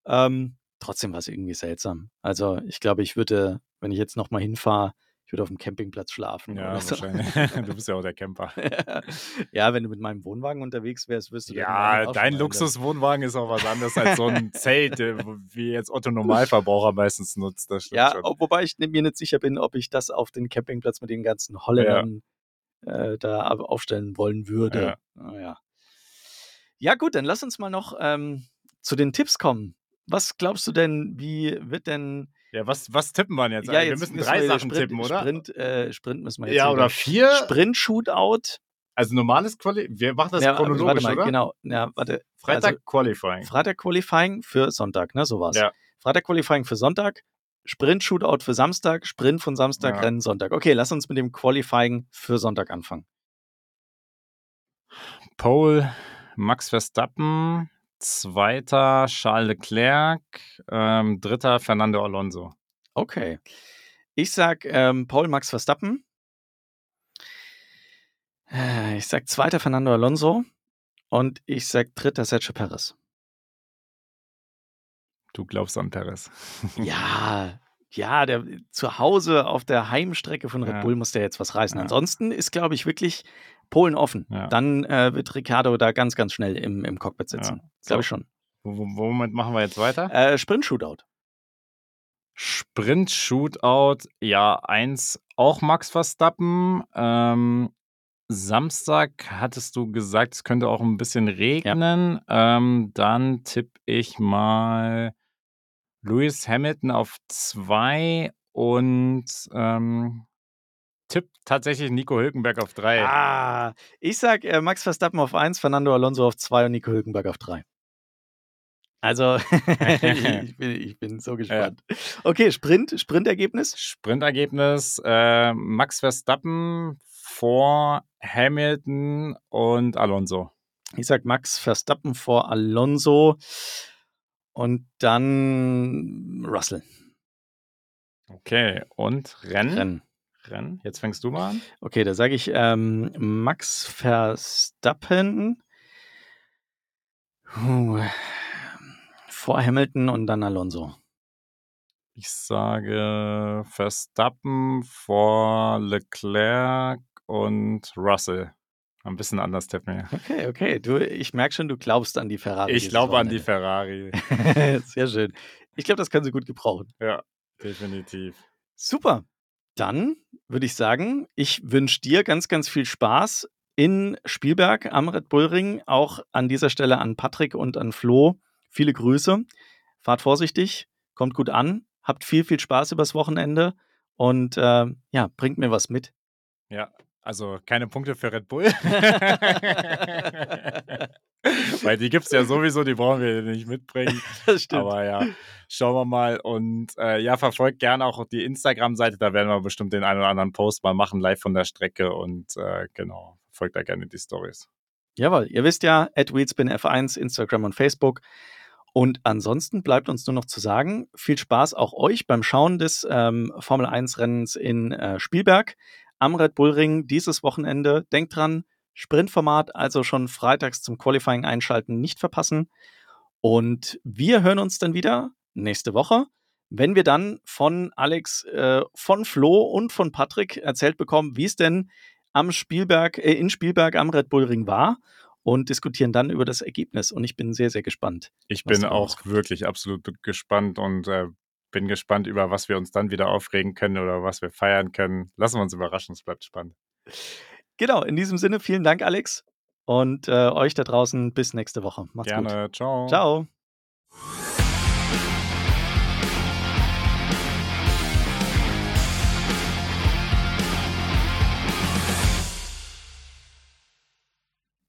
Ähm, trotzdem war es irgendwie seltsam. Also ich glaube, ich würde, wenn ich jetzt nochmal hinfahre, ich würde auf dem Campingplatz schlafen. Ja, so. wahrscheinlich. Du bist ja auch der Camper. ja, wenn du mit meinem Wohnwagen unterwegs wärst, wirst du Ja, dein Luxuswohnwagen ist auch was anderes als so ein Zelt, äh, wie jetzt Otto Normalverbraucher meistens nutzt. Das stimmt Ja, schon. ob- wobei ich mir nicht sicher bin, ob ich das auf den Campingplatz mit den ganzen Holländern äh, da aufstellen wollen würde. Naja. Ja, gut, dann lass uns mal noch ähm, zu den Tipps kommen. Was glaubst du denn, wie wird denn. Ja, was, was tippen wir jetzt? eigentlich? wir müssen drei wir Sachen Sprint, tippen, oder? Sprint, äh, Sprint müssen wir jetzt ja, oder vier? Sprint-Shootout. Also normales Quali. Wir machen das Ja, warte chronologisch, mal, oder? genau. Ja, warte. Freitag Also, Qualifying. Freitag Qualifying für Sonntag, ne? So war's. Ja. Freitag Qualifying für Sonntag, Sprint Shootout für Samstag, Sprint von Samstag, Ja. Rennen Sonntag. Okay, lass uns mit dem Qualifying für Sonntag anfangen. Pole Max Verstappen, zweiter Charles Leclerc, ähm, dritter Fernando Alonso. Okay. Ich sag ähm, Paul Max Verstappen. Äh, Ich sag zweiter Fernando Alonso. Und ich sag dritter Sergio Perez. Du glaubst an Perez. Ja, ja, der zu Hause auf der Heimstrecke von Red Ja. Bull muss der jetzt was reißen. Ja. Ansonsten ist, glaube ich, wirklich Polen offen. Ja. Dann äh, wird Ricardo da ganz, ganz schnell im, im Cockpit sitzen. Ja. Glaube ich So. schon. Wo- wo- Womit machen wir jetzt weiter? Äh, Sprint-Shootout. Sprint-Shootout, ja, eins auch Max Verstappen. Ähm, Samstag hattest du gesagt, es könnte auch ein bisschen regnen. Ähm, dann tippe ich mal Lewis Hamilton auf zwei und ähm, tipp tatsächlich Nico Hülkenberg auf drei. Ah, ich sag äh, Max Verstappen auf 1, Fernando Alonso auf 2 und Nico Hülkenberg auf 3. Also, ich, bin, ich bin so gespannt. Okay, Sprint, Sprintergebnis. Sprintergebnis: äh, Max Verstappen vor Hamilton und Alonso. Ich sag Max Verstappen vor Alonso und dann Russell. Okay, und Rennen? Rennen. Rennen. Jetzt fängst du mal an. Okay, da sage ich ähm, Max Verstappen Puh. Vor Hamilton und dann Alonso. Ich sage Verstappen vor Leclerc und Russell. Ein bisschen anders tippen wir. Okay, okay. Du, ich merke schon, du glaubst an die Ferrari. Ich glaube an die. Ferrari. Sehr schön. Ich glaube, das können sie gut gebrauchen. ja, definitiv. Super. Dann würde ich sagen, ich wünsche dir ganz, ganz viel Spaß in Spielberg am Red Bull Ring. Auch an dieser Stelle an Patrick und an Flo. Viele Grüße. Fahrt vorsichtig, kommt gut an, habt viel, viel Spaß übers Wochenende und äh, ja, bringt mir was mit. Ja, also keine Punkte für Red Bull. Weil die gibt es ja sowieso, die brauchen wir nicht mitbringen. Das stimmt. Aber ja, schauen wir mal. Und äh, ja, verfolgt gerne auch die Instagram-Seite. Da werden wir bestimmt den einen oder anderen Post mal machen, live von der Strecke. Und äh, genau, folgt da gerne die Stories. Jawohl, ihr wisst ja, at F1, Instagram und Facebook. Und ansonsten bleibt uns nur noch zu sagen, viel Spaß auch euch beim Schauen des ähm, Formel 1-Rennens in äh, Spielberg am Red Bull Ring dieses Wochenende. Denkt dran, Sprintformat, also schon freitags zum Qualifying einschalten, nicht verpassen. Und wir hören uns dann wieder nächste Woche, wenn wir dann von Alex, äh, von Flo und von Patrick erzählt bekommen, wie es denn am Spielberg, äh, in Spielberg am Red Bull Ring war und diskutieren dann über das Ergebnis. Und ich bin sehr, sehr gespannt. Ich bin auch wirklich absolut gespannt und äh, bin gespannt, über was wir uns dann wieder aufregen können oder was wir feiern können. Lassen wir uns überraschen, es bleibt spannend. Genau, in diesem Sinne, vielen Dank, Alex. Und äh, euch da draußen bis nächste Woche. Macht's Gerne. gut. Ciao. Ciao.